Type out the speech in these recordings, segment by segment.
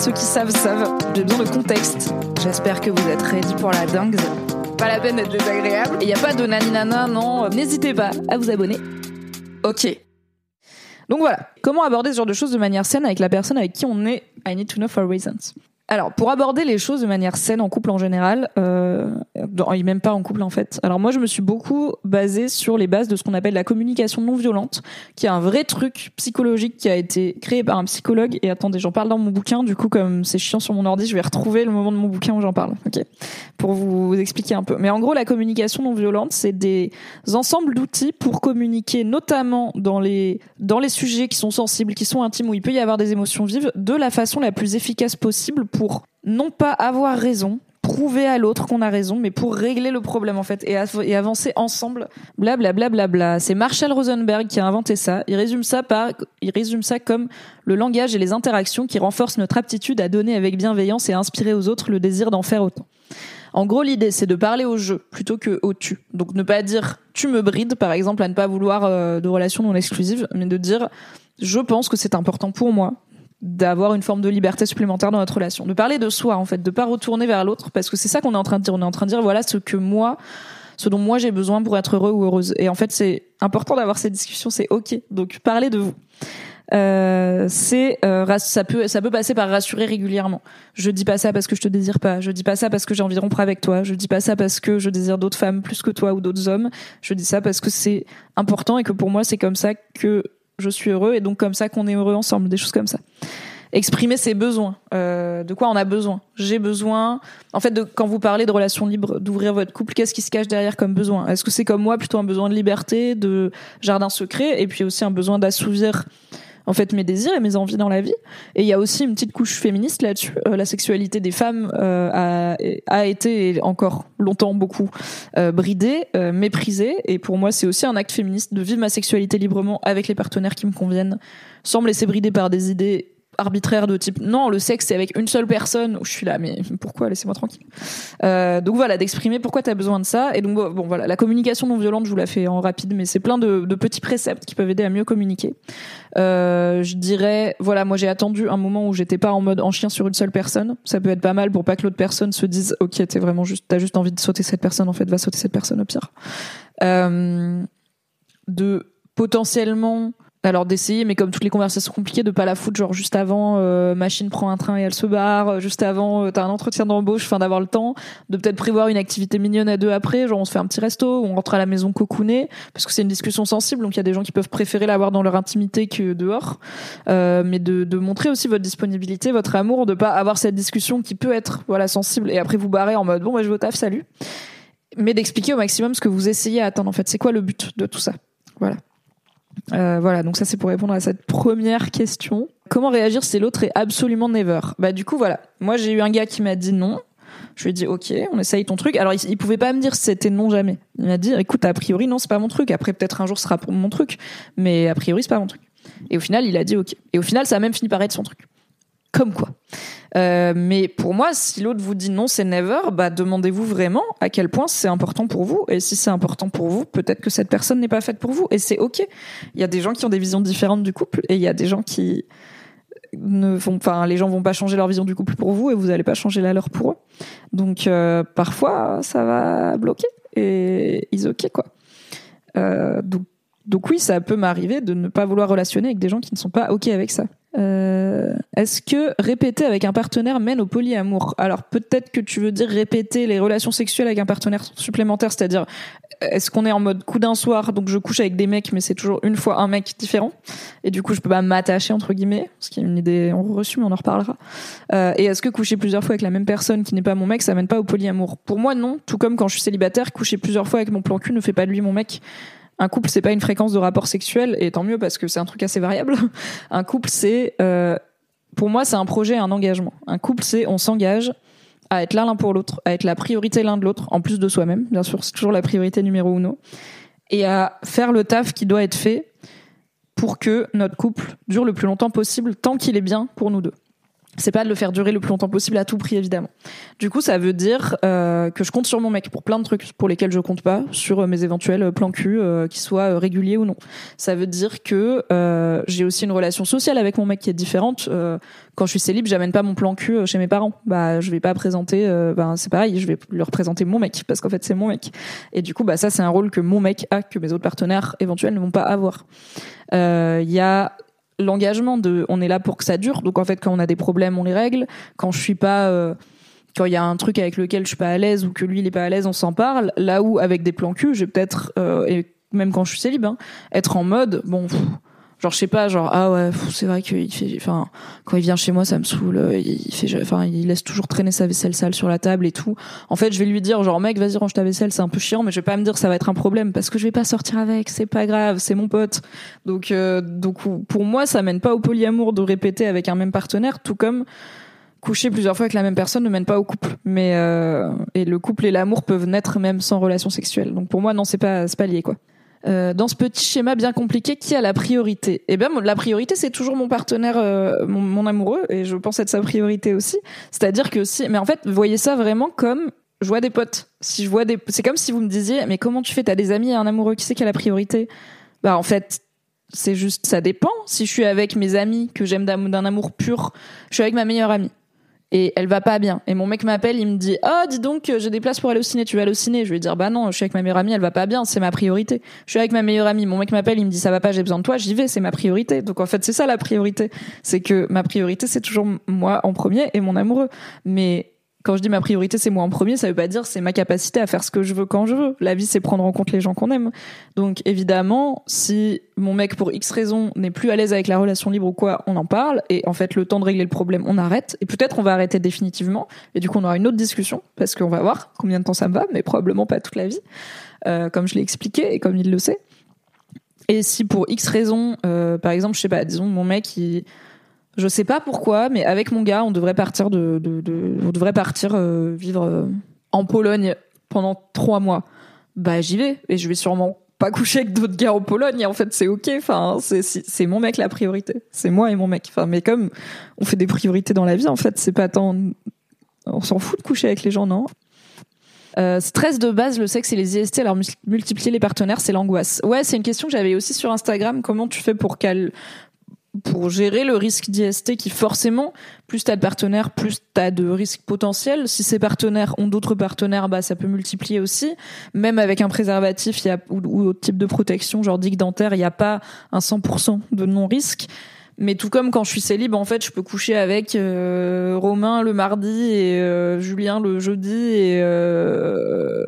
Ceux qui savent savent, j'ai besoin de contexte. J'espère que vous êtes ready pour la dingue. Pas la peine d'être désagréable. Et y a pas de naninana, non. N'hésitez pas à vous abonner. Ok. Donc voilà, comment aborder ce genre de choses de manière saine avec la personne avec qui on est? I need to know for reasons. Alors, pour aborder les choses de manière saine en couple en général, euh, et même pas en couple en fait. Alors moi, je me suis beaucoup basée sur les bases de ce qu'on appelle la communication non violente, qui est un vrai truc psychologique qui a été créé par un psychologue. Et attendez, j'en parle dans mon bouquin. Du coup, comme c'est chiant sur mon ordi, je vais retrouver le moment de mon bouquin où j'en parle. Ok, pour vous expliquer un peu. Mais en gros, la communication non violente, c'est des ensembles d'outils pour communiquer, notamment dans les dans les sujets qui sont sensibles, qui sont intimes, où il peut y avoir des émotions vives, de la façon la plus efficace possible non pas avoir raison, prouver à l'autre qu'on a raison, mais pour régler le problème en fait et, av- et avancer ensemble. Blablabla. Bla, bla, bla. C'est Marshall Rosenberg qui a inventé ça. Il résume ça par, il résume ça comme le langage et les interactions qui renforcent notre aptitude à donner avec bienveillance et à inspirer aux autres le désir d'en faire autant. En gros, l'idée, c'est de parler au jeu plutôt que au tu. Donc, ne pas dire tu me brides, par exemple, à ne pas vouloir euh, de relations non exclusives, mais de dire je pense que c'est important pour moi d'avoir une forme de liberté supplémentaire dans notre relation. De parler de soi, en fait, de pas retourner vers l'autre, parce que c'est ça qu'on est en train de dire. On est en train de dire voilà ce que moi, ce dont moi j'ai besoin pour être heureux ou heureuse. Et en fait, c'est important d'avoir ces discussions, c'est ok. Donc, parlez de vous. Euh, c'est euh, ça peut ça peut passer par rassurer régulièrement. Je dis pas ça parce que je te désire pas. Je dis pas ça parce que j'ai envie de rompre avec toi. Je dis pas ça parce que je désire d'autres femmes plus que toi ou d'autres hommes. Je dis ça parce que c'est important et que pour moi c'est comme ça que je suis heureux et donc comme ça qu'on est heureux ensemble. Des choses comme ça. Exprimer ses besoins. Euh, de quoi on a besoin J'ai besoin. En fait, de, quand vous parlez de relations libres, d'ouvrir votre couple, qu'est-ce qui se cache derrière comme besoin? Est-ce que c'est comme moi plutôt un besoin de liberté, de jardin secret, et puis aussi un besoin d'assouvir en fait mes désirs et mes envies dans la vie. Et il y a aussi une petite couche féministe là-dessus. Euh, la sexualité des femmes euh, a, été encore longtemps beaucoup euh, bridée, méprisée. Et pour moi, c'est aussi un acte féministe de vivre ma sexualité librement avec les partenaires qui me conviennent, sans me laisser brider par des idées arbitraires de type non le sexe c'est avec une seule personne où je suis là mais pourquoi laissez-moi tranquille euh, donc voilà d'exprimer pourquoi tu as besoin de ça et donc bon, voilà la communication non violente je vous la fais en rapide mais c'est plein de, de petits préceptes qui peuvent aider à mieux communiquer euh, je dirais, voilà, moi j'ai attendu un moment où j'étais pas en mode en chien sur une seule personne. Ça peut être pas mal pour pas que l'autre personne se dise, ok, t'es vraiment juste, t'as juste envie de sauter cette personne, en fait, va sauter cette personne au pire. Euh, de potentiellement, alors d'essayer, mais comme toutes les conversations compliquées, de pas la foutre, genre juste avant, euh, machine prend un train et elle se barre, euh, juste avant, euh, t'as un entretien d'embauche, enfin d'avoir le temps, de peut-être prévoir une activité mignonne à deux après, genre on se fait un petit resto, on rentre à la maison cocooné, parce que c'est une discussion sensible, donc il y a des gens qui peuvent préférer l'avoir dans leur intimité que dehors, euh, mais de, de montrer aussi votre disponibilité, votre amour, de pas avoir cette discussion qui peut être voilà sensible et après vous barrer en mode bon bah je vais au taf, salut, mais d'expliquer au maximum ce que vous essayez à atteindre en fait, c'est quoi le but de tout ça, voilà. Euh, voilà, donc ça c'est pour répondre à cette première question. Comment réagir si l'autre est absolument never? Bah du coup voilà, moi j'ai eu un gars qui m'a dit non. Je lui ai dit ok, on essaye ton truc. Alors il, il pouvait pas me dire c'était non jamais. Il m'a dit écoute a priori non c'est pas mon truc. Après peut-être un jour ce sera pour mon truc, mais a priori c'est pas mon truc. Et au final il a dit ok. Et au final ça a même fini par être son truc. Comme quoi. Euh, mais pour moi, si l'autre vous dit non, c'est never, bah demandez-vous vraiment à quel point c'est important pour vous. Et si c'est important pour vous, peut-être que cette personne n'est pas faite pour vous. Et c'est ok. Il y a des gens qui ont des visions différentes du couple, et il y a des gens qui ne vont, enfin, les gens vont pas changer leur vision du couple pour vous, et vous n'allez pas changer la leur pour eux. Donc euh, parfois, ça va bloquer. Et ils ok quoi. Euh, donc donc oui, ça peut m'arriver de ne pas vouloir relationner avec des gens qui ne sont pas ok avec ça. Euh, Est-ce que répéter avec un partenaire mène au polyamour? Alors peut-être que tu veux dire répéter les relations sexuelles avec un partenaire supplémentaire, c'est-à-dire est-ce qu'on est en mode coup d'un soir, donc je couche avec des mecs, mais c'est toujours une fois un mec différent, et du coup je peux pas m'attacher entre guillemets, ce qui est une idée reçue, mais on en reparlera. Euh, et est-ce que coucher plusieurs fois avec la même personne qui n'est pas mon mec, ça mène pas au polyamour? Pour moi non, tout comme quand je suis célibataire, coucher plusieurs fois avec mon plan cul ne fait pas de lui mon mec un couple c'est pas une fréquence de rapport sexuel et tant mieux parce que c'est un truc assez variable. un couple c'est euh, pour moi c'est un projet, un engagement. Un couple c'est on s'engage à être là l'un pour l'autre, à être la priorité l'un de l'autre en plus de soi-même, bien sûr, c'est toujours la priorité numéro uno et à faire le taf qui doit être fait pour que notre couple dure le plus longtemps possible tant qu'il est bien pour nous deux c'est pas de le faire durer le plus longtemps possible à tout prix évidemment. Du coup, ça veut dire euh, que je compte sur mon mec pour plein de trucs pour lesquels je compte pas sur euh, mes éventuels plans cul, euh, qu'ils soient réguliers ou non. Ça veut dire que j'ai aussi une relation sociale avec mon mec qui est différente. quand je suis célib, j'amène pas mon plan cul chez mes parents. Bah, je vais pas présenter. ben, c'est pareil, je vais leur présenter mon mec parce qu'en fait c'est mon mec. Et du coup, bah ça c'est un rôle que mon mec a que mes autres partenaires éventuels ne vont pas avoir. Il y a l'engagement de on est là pour que ça dure. Donc en fait quand on a des problèmes, on les règle. Quand je suis pas euh, quand il y a un truc avec lequel je suis pas à l'aise ou que lui il est pas à l'aise, on s'en parle. Là où avec des plans cul, je vais peut-être euh, et même quand je suis célib, hein, être en mode bon genre je sais pas genre ah ouais c'est vrai qu'il fait enfin quand il vient chez moi ça me saoule euh, il fait enfin il laisse toujours traîner sa vaisselle sale sur la table et tout. En fait je vais lui dire genre mec vas-y range ta vaisselle c'est un peu chiant mais je vais pas me dire ça va être un problème parce que je vais pas sortir avec c'est pas grave c'est mon pote. Donc euh, donc pour moi ça mène pas au polyamour de répéter avec un même partenaire tout comme coucher plusieurs fois avec la même personne ne mène pas au couple. Mais euh, et le couple et l'amour peuvent naître même sans relation sexuelle. Donc pour moi non c'est pas c'est pas lié quoi euh, dans ce petit schéma bien compliqué, qui a la priorité? Eh bien, la priorité, c'est toujours mon partenaire, euh, mon, amoureux, et je pense être sa priorité aussi. C'est-à-dire que si, mais en fait, voyez ça vraiment comme je vois des potes. Si je vois des, c'est comme si vous me disiez, mais comment tu fais? T'as des amis et un amoureux, qui c'est qui a la priorité? Bah, en fait, c'est juste, ça dépend. Si je suis avec mes amis que j'aime d'un amour pur, je suis avec ma meilleure amie et elle va pas bien. Et mon mec m'appelle, il me dit "Oh, dis donc, j'ai des places pour aller au ciné, tu vas aller au ciné?" Je vais lui dire "Bah non, je suis avec ma meilleure amie, elle va pas bien, c'est ma priorité." Je suis avec ma meilleure amie, mon mec m'appelle, il me dit "Ça va pas, j'ai besoin de toi." J'y vais, c'est ma priorité. Donc en fait, c'est ça la priorité, c'est que ma priorité c'est toujours moi en premier et mon amoureux. Mais quand je dis ma priorité, c'est moi en premier, ça veut pas dire c'est ma capacité à faire ce que je veux quand je veux. La vie, c'est prendre en compte les gens qu'on aime. Donc évidemment, si mon mec pour X raison n'est plus à l'aise avec la relation libre ou quoi, on en parle et en fait le temps de régler le problème, on arrête et peut-être on va arrêter définitivement et du coup on aura une autre discussion parce qu'on va voir combien de temps ça me va, mais probablement pas toute la vie, euh, comme je l'ai expliqué et comme il le sait. Et si pour X raison, euh, par exemple, je sais pas, disons mon mec il je sais pas pourquoi, mais avec mon gars, on devrait partir de, on devrait partir euh, vivre euh, en Pologne pendant trois mois. Bah j'y vais et je vais sûrement pas coucher avec d'autres gars en Pologne. Et en fait, c'est ok. Enfin, c'est c'est mon mec la priorité. C'est moi et mon mec. Enfin, mais comme on fait des priorités dans la vie, en fait, c'est pas tant. On s'en fout de coucher avec les gens, non? Euh, stress de base, le sexe et les IST, alors multiplier les partenaires, c'est l'angoisse. Ouais, c'est une question que j'avais aussi sur Instagram. Comment tu fais pour qu'elle pour gérer le risque d'IST qui forcément, plus t'as de partenaires, plus t'as de risques potentiels. Si ces partenaires ont d'autres partenaires, bah ça peut multiplier aussi. Même avec un préservatif, il y a ou, autre type de protection, genre digue dentaire, il n'y a pas un 100% de non-risque. Mais tout comme quand je suis célib, en fait, je peux coucher avec euh, Romain le mardi et euh, Julien le jeudi et euh,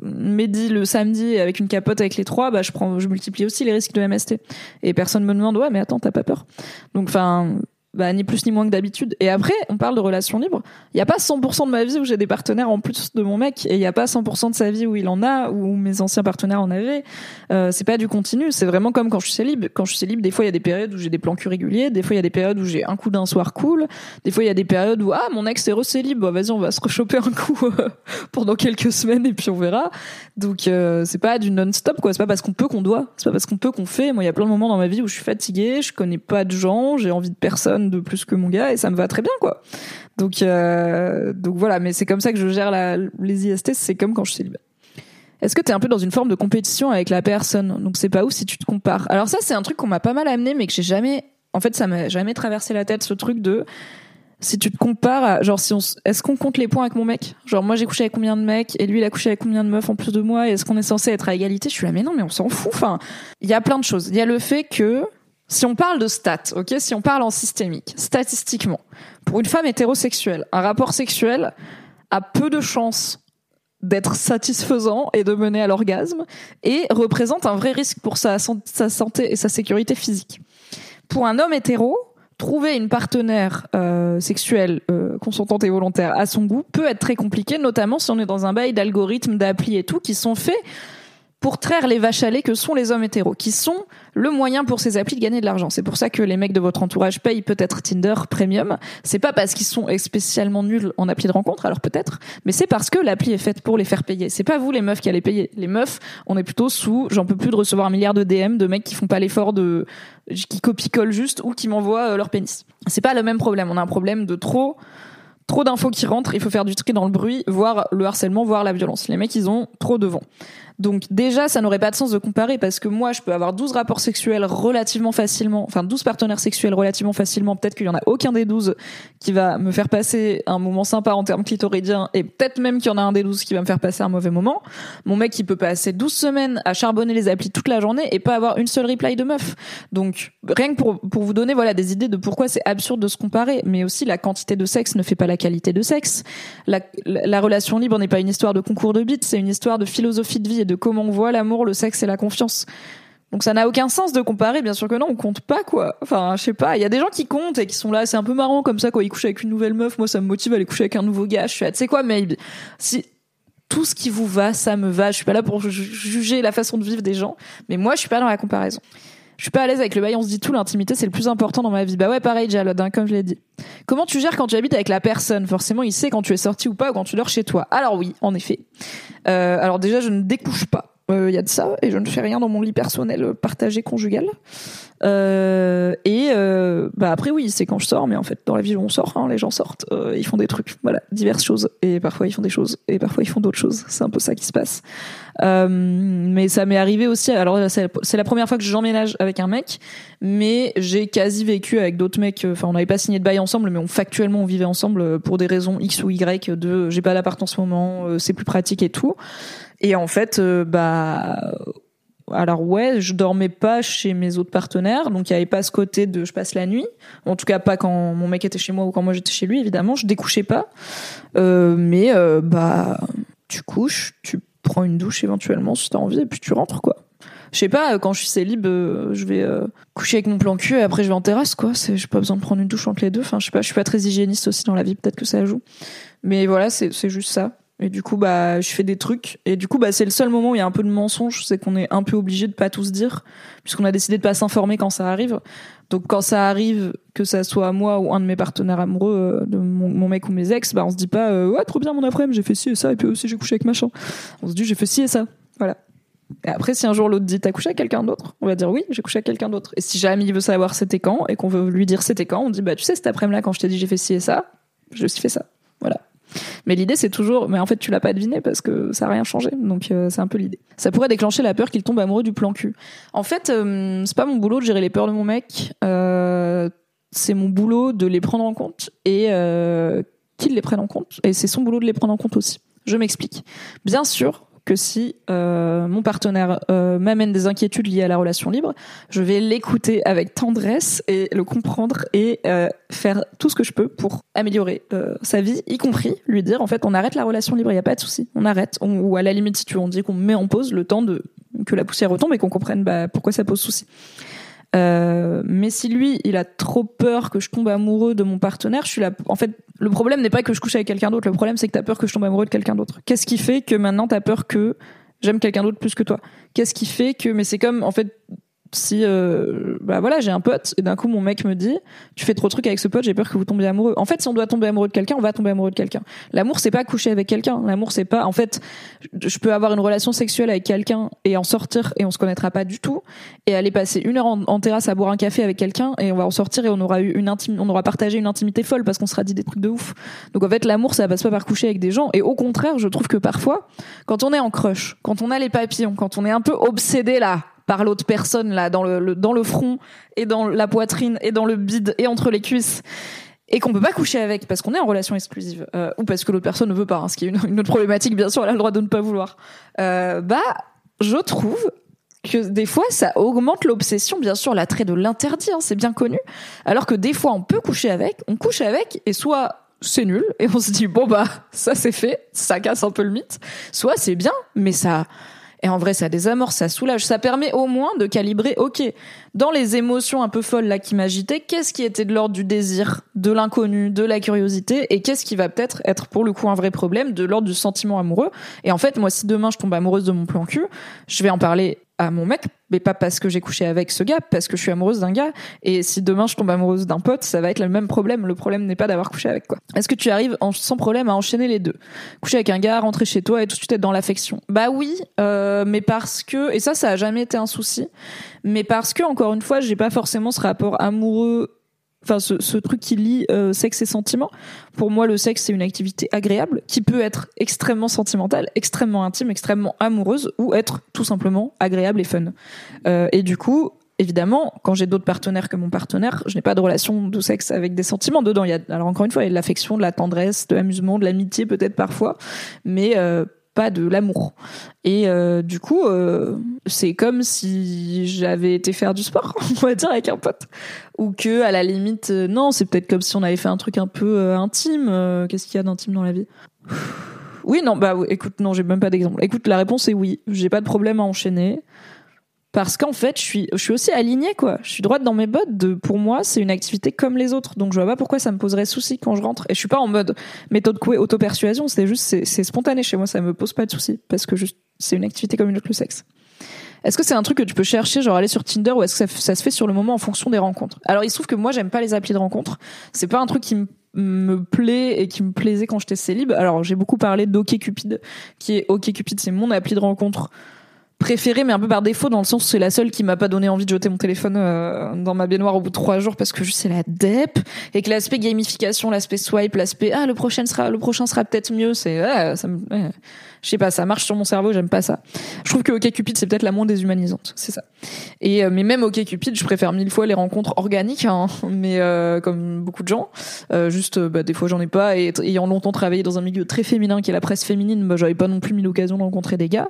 Mehdi le samedi avec une capote avec les trois, bah je prends, je multiplie aussi les risques de MST. Et personne me demande ouais mais attends t'as pas peur? Donc enfin bah, ni plus ni moins que d'habitude. Et après, on parle de relations libres. Il n'y a pas 100% de ma vie où j'ai des partenaires en plus de mon mec, et il n'y a pas 100% de sa vie où il en a, ou mes anciens partenaires en avaient. Euh, c'est pas du continu, c'est vraiment comme quand je suis célib. Quand je suis célib, des fois il y a des périodes où j'ai des plans cul réguliers, des fois il y a des périodes où j'ai un coup d'un soir cool, des fois il y a des périodes où ah mon ex est recélib, bah, vas-y on va se rechoper un coup euh, pendant quelques semaines et puis on verra. Donc euh, c'est pas du non-stop quoi, c'est pas parce qu'on peut qu'on doit, c'est pas parce qu'on peut qu'on fait. Moi il y a plein de moments dans ma vie où je suis fatiguée, je connais pas de gens, j'ai envie de personne de plus que mon gars et ça me va très bien quoi. Donc euh, donc voilà, mais c'est comme ça que je gère la, les IST, c'est comme quand je suis célibataire. Est-ce que tu es un peu dans une forme de compétition avec la personne? Donc c'est pas où si tu te compares. Alors ça c'est un truc qu'on m'a pas mal amené mais que j'ai jamais en fait ça m'a jamais traversé la tête ce truc de si tu te compares à, genre si on est-ce qu'on compte les points avec mon mec? Genre moi j'ai couché avec combien de mecs et lui il a couché avec combien de meufs en plus de moi? Est-ce qu'on est censé être à égalité? Je suis là mais non mais on s'en fout enfin il y a plein de choses il y a le fait que si on parle de stats ok si on parle en systémique statistiquement pour une femme hétérosexuelle un rapport sexuel a peu de chances d'être satisfaisant et de mener à l'orgasme et représente un vrai risque pour sa, sa santé et sa sécurité physique. Pour un homme hétéro, trouver une partenaire euh, sexuelle euh, consentante et volontaire à son goût peut être très compliqué, notamment si on est dans un bail d'algorithmes, d'applis et tout qui sont faits pour traire les vaches à lait que sont les hommes hétéros, qui sont le moyen pour ces applis de gagner de l'argent. C'est pour ça que les mecs de votre entourage payent peut-être Tinder Premium. C'est pas parce qu'ils sont spécialement nuls en appli de rencontre, alors peut-être, mais c'est parce que l'appli est faite pour les faire payer. C'est pas vous les meufs qui allez payer. Les meufs, on est plutôt sous, j'en peux plus de recevoir un milliard de DM de mecs qui font pas l'effort de, qui copie-collent juste ou qui m'envoient euh, leur pénis. C'est pas le même problème. On a un problème de trop, trop d'infos qui rentrent, il faut faire du tri dans le bruit, voire le harcèlement, voire la violence. Les mecs, ils ont trop de vent. Donc déjà, ça n'aurait pas de sens de comparer parce que moi, je peux avoir 12 rapports sexuels relativement facilement, enfin 12 partenaires sexuels relativement facilement. Peut-être qu'il y en a aucun des 12 qui va me faire passer un moment sympa en termes clitoridiens et peut-être même qu'il y en a un des 12 qui va me faire passer un mauvais moment. Mon mec, il peut passer 12 semaines à charbonner les applis toute la journée et pas avoir une seule reply de meuf. Donc rien que pour, vous donner voilà des idées de pourquoi c'est absurde de se comparer, mais aussi la quantité de sexe ne fait pas la qualité de sexe. La, la, relation libre n'est pas une histoire de concours de bits, c'est une histoire de philosophie de vie et de comment on voit l'amour, le sexe et la confiance. Donc ça n'a aucun sens de comparer, bien sûr que non, on compte pas quoi. Enfin, je sais pas, il y a des gens qui comptent et qui sont là, c'est un peu marrant comme ça quand ils couchent avec une nouvelle meuf, moi ça me motive à aller coucher avec un nouveau gars, je suis tu sais quoi, maybe. Si tout ce qui vous va, ça me va, je suis pas là pour juger la façon de vivre des gens, mais moi je suis pas dans la comparaison. Je suis pas à l'aise avec le bail, on se dit tout, l'intimité c'est le plus important dans ma vie. Bah ouais, pareil, Jalod, hein, comme je l'ai dit. Comment tu gères quand tu habites avec la personne? Forcément, il sait quand tu es sorti ou pas ou quand tu dors chez toi. Alors oui, en effet. Euh, alors déjà, je ne découche pas il euh, y a de ça et je ne fais rien dans mon lit personnel partagé conjugal euh, et euh, bah après oui c'est quand je sors mais en fait dans la vie où on sort hein, les gens sortent euh, ils font des trucs voilà diverses choses et parfois ils font des choses et parfois ils font d'autres choses. C'est un peu ça qui se passe. Euh, mais ça m'est arrivé aussi alors c'est la première fois que j'emménage avec un mec mais j'ai quasi vécu avec d'autres mecs enfin on n'avait pas signé de bail ensemble mais on factuellement on vivait ensemble pour des raisons x ou y de j'ai pas d'appart en ce moment c'est plus pratique et tout. Et en fait, euh, bah, alors ouais, je dormais pas chez mes autres partenaires, donc il y avait pas ce côté de je passe la nuit. En tout cas, pas quand mon mec était chez moi ou quand moi j'étais chez lui, évidemment. Je découchais pas, euh, mais euh, bah, tu couches, tu prends une douche éventuellement si t'as envie, et puis tu rentres quoi. Je sais pas, quand je suis célib, je vais coucher avec mon plan cul et après je vais en terrasse quoi. C'est, j'ai pas besoin de prendre une douche entre les deux. Enfin, je sais pas, je suis pas très hygiéniste aussi dans la vie, peut-être que ça joue. Mais voilà, c'est juste ça. Et du coup, bah, je fais des trucs. Et du coup, bah, c'est le seul moment où il y a un peu de mensonge, c'est qu'on est un peu obligé de pas tous dire, puisqu'on a décidé de pas s'informer quand ça arrive. Donc, quand ça arrive, que ça soit moi ou un de mes partenaires amoureux, euh, de mon, mec ou mes ex, bah, on se dit pas, euh, ouais, trop bien mon après-midi, j'ai fait ci et ça, et puis aussi j'ai couché avec machin. On se dit, j'ai fait ci et ça. Voilà. Et après, si un jour l'autre dit t'as couché avec quelqu'un d'autre, on va dire oui, j'ai couché avec quelqu'un d'autre. Et si jamais il veut savoir c'était quand et qu'on veut lui dire c'était quand, on dit bah tu sais cet après-midi là quand je t'ai dit j'ai fait ci et ça, je suis fait ça. Voilà. Mais l'idée, c'est toujours, mais en fait, tu l'as pas deviné parce que ça a rien changé. Donc, euh, c'est un peu l'idée. Ça pourrait déclencher la peur qu'il tombe amoureux du plan cul. En fait, euh, c'est pas mon boulot de gérer les peurs de mon mec. Euh, c'est mon boulot de les prendre en compte et qu'il les prenne en compte. Et c'est son boulot de les prendre en compte aussi. Je m'explique. Bien sûr, que si euh, mon partenaire euh, m'amène des inquiétudes liées à la relation libre, je vais l'écouter avec tendresse et le comprendre et euh, faire tout ce que je peux pour améliorer sa vie, y compris lui dire en fait on arrête la relation libre, il y a pas de souci, on arrête, ou à la limite si tu veux on dit qu'on met en pause le temps de que la poussière retombe et qu'on comprenne bah, pourquoi ça pose souci. Euh, mais si lui, il a trop peur que je tombe amoureux de mon partenaire, je suis là. En fait, le problème n'est pas que je couche avec quelqu'un d'autre. Le problème, c'est que t'as peur que je tombe amoureux de quelqu'un d'autre. Qu'est-ce qui fait que maintenant t'as peur que j'aime quelqu'un d'autre plus que toi? Qu'est-ce qui fait que Mais c'est comme, en fait, si euh, bah voilà j'ai un pote et d'un coup mon mec me dit tu fais trop de trucs avec ce pote j'ai peur que vous tombiez amoureux. En fait si on doit tomber amoureux de quelqu'un on va tomber amoureux de quelqu'un. L'amour c'est pas coucher avec quelqu'un. L'amour c'est pas en fait je peux avoir une relation sexuelle avec quelqu'un et en sortir et on se connaîtra pas du tout. Et aller passer une heure en, terrasse à boire un café avec quelqu'un et on va en sortir et on aura eu une intime on aura partagé une intimité folle parce qu'on sera dit des trucs de ouf. Donc en fait l'amour ça passe pas par coucher avec des gens. Et au contraire je trouve que parfois quand on est en crush quand on a les papillons quand on est un peu obsédé là par l'autre personne là dans le, dans le front et dans la poitrine et dans le bide et entre les cuisses et qu'on peut pas coucher avec parce qu'on est en relation exclusive euh, ou parce que l'autre personne ne veut pas, hein, ce qui est une, autre problématique bien sûr, elle a le droit de ne pas vouloir. Euh, bah, je trouve que des fois ça augmente l'obsession, bien sûr l'attrait de l'interdit, hein, c'est bien connu, alors que des fois on peut coucher avec, on couche avec et soit c'est nul et on se dit bon bah ça c'est fait, ça casse un peu le mythe, soit c'est bien mais ça et en vrai, ça désamorce, ça soulage. Ça permet au moins de calibrer, ok, dans les émotions un peu folles là qui m'agitaient, qu'est-ce qui était de l'ordre du désir, de l'inconnu, de la curiosité, et qu'est-ce qui va peut-être être pour le coup un vrai problème, de l'ordre du sentiment amoureux. Et en fait, moi, si demain je tombe amoureuse de mon plan cul, je vais en parler à mon mec, mais pas parce que j'ai couché avec ce gars, parce que je suis amoureuse d'un gars. Et si demain je tombe amoureuse d'un pote, ça va être le même problème. Le problème n'est pas d'avoir couché avec quoi. Est-ce que tu arrives sans problème à enchaîner les deux? Coucher avec un gars, rentrer chez toi et tout de suite être dans l'affection Bah oui, euh, mais parce que et ça, ça a jamais été un souci. Mais parce que encore une fois, j'ai pas forcément ce rapport amoureux enfin ce, ce, truc qui lie euh, sexe et sentiment. Pour moi, le sexe c'est une activité agréable qui peut être extrêmement sentimentale, extrêmement intime, extrêmement amoureuse ou être tout simplement agréable et fun. Euh, et du coup, évidemment, quand j'ai d'autres partenaires que mon partenaire, je n'ai pas de relation de sexe avec des sentiments dedans. Il y a alors encore une fois, il y a de l'affection, de la tendresse, de l'amusement, de l'amitié peut-être parfois, mais euh, pas de l'amour. Et euh, du coup, euh, c'est comme si j'avais été faire du sport, on va dire, avec un pote. Ou que, à la limite, euh, non, c'est peut-être comme si on avait fait un truc un peu intime. Qu'est-ce qu'il y a d'intime dans la vie? Oui, non, bah écoute, non, j'ai même pas d'exemple. Écoute, la réponse est oui. J'ai pas de problème à enchaîner parce qu'en fait, je suis, je suis aussi alignée, quoi. Je suis droite dans mes bottes. De, pour moi, c'est une activité comme les autres. Donc, je vois pas pourquoi ça me poserait souci quand je rentre. Et je suis pas en mode méthode couée, auto-persuasion. C'est juste, c'est spontané chez moi. Ça me pose pas de souci. Parce que c'est une activité comme une autre, le sexe. Est-ce que c'est un truc que tu peux chercher, genre aller sur Tinder, ou est-ce que ça, ça, se fait sur le moment en fonction des rencontres? Alors, il se trouve que moi, j'aime pas les applis de rencontres. C'est pas un truc qui me me plaît et qui me plaisait quand j'étais célib. Alors, j'ai beaucoup parlé d'OkCupid, qui est OkCupid, c'est mon appli de rencontre préférée, mais un peu par défaut, dans le sens où c'est la seule qui m'a pas donné envie de jeter mon téléphone euh, dans ma baignoire au bout de trois jours parce que juste c'est la dep et que l'aspect gamification, l'aspect swipe, l'aspect ah le prochain sera le prochain sera peut-être mieux, c'est ça me je sais pas, ça marche sur mon cerveau, j'aime pas ça. Je trouve que OkCupid c'est peut-être la moins déshumanisante, c'est ça. Et euh, mais même OkCupid, je préfère mille fois les rencontres organiques, hein, mais euh, comme beaucoup de gens, juste bah, des fois j'en ai pas et ayant longtemps travaillé dans un milieu très féminin qui est la presse féminine, bah, j'avais pas non plus mis l'occasion de rencontrer des gars.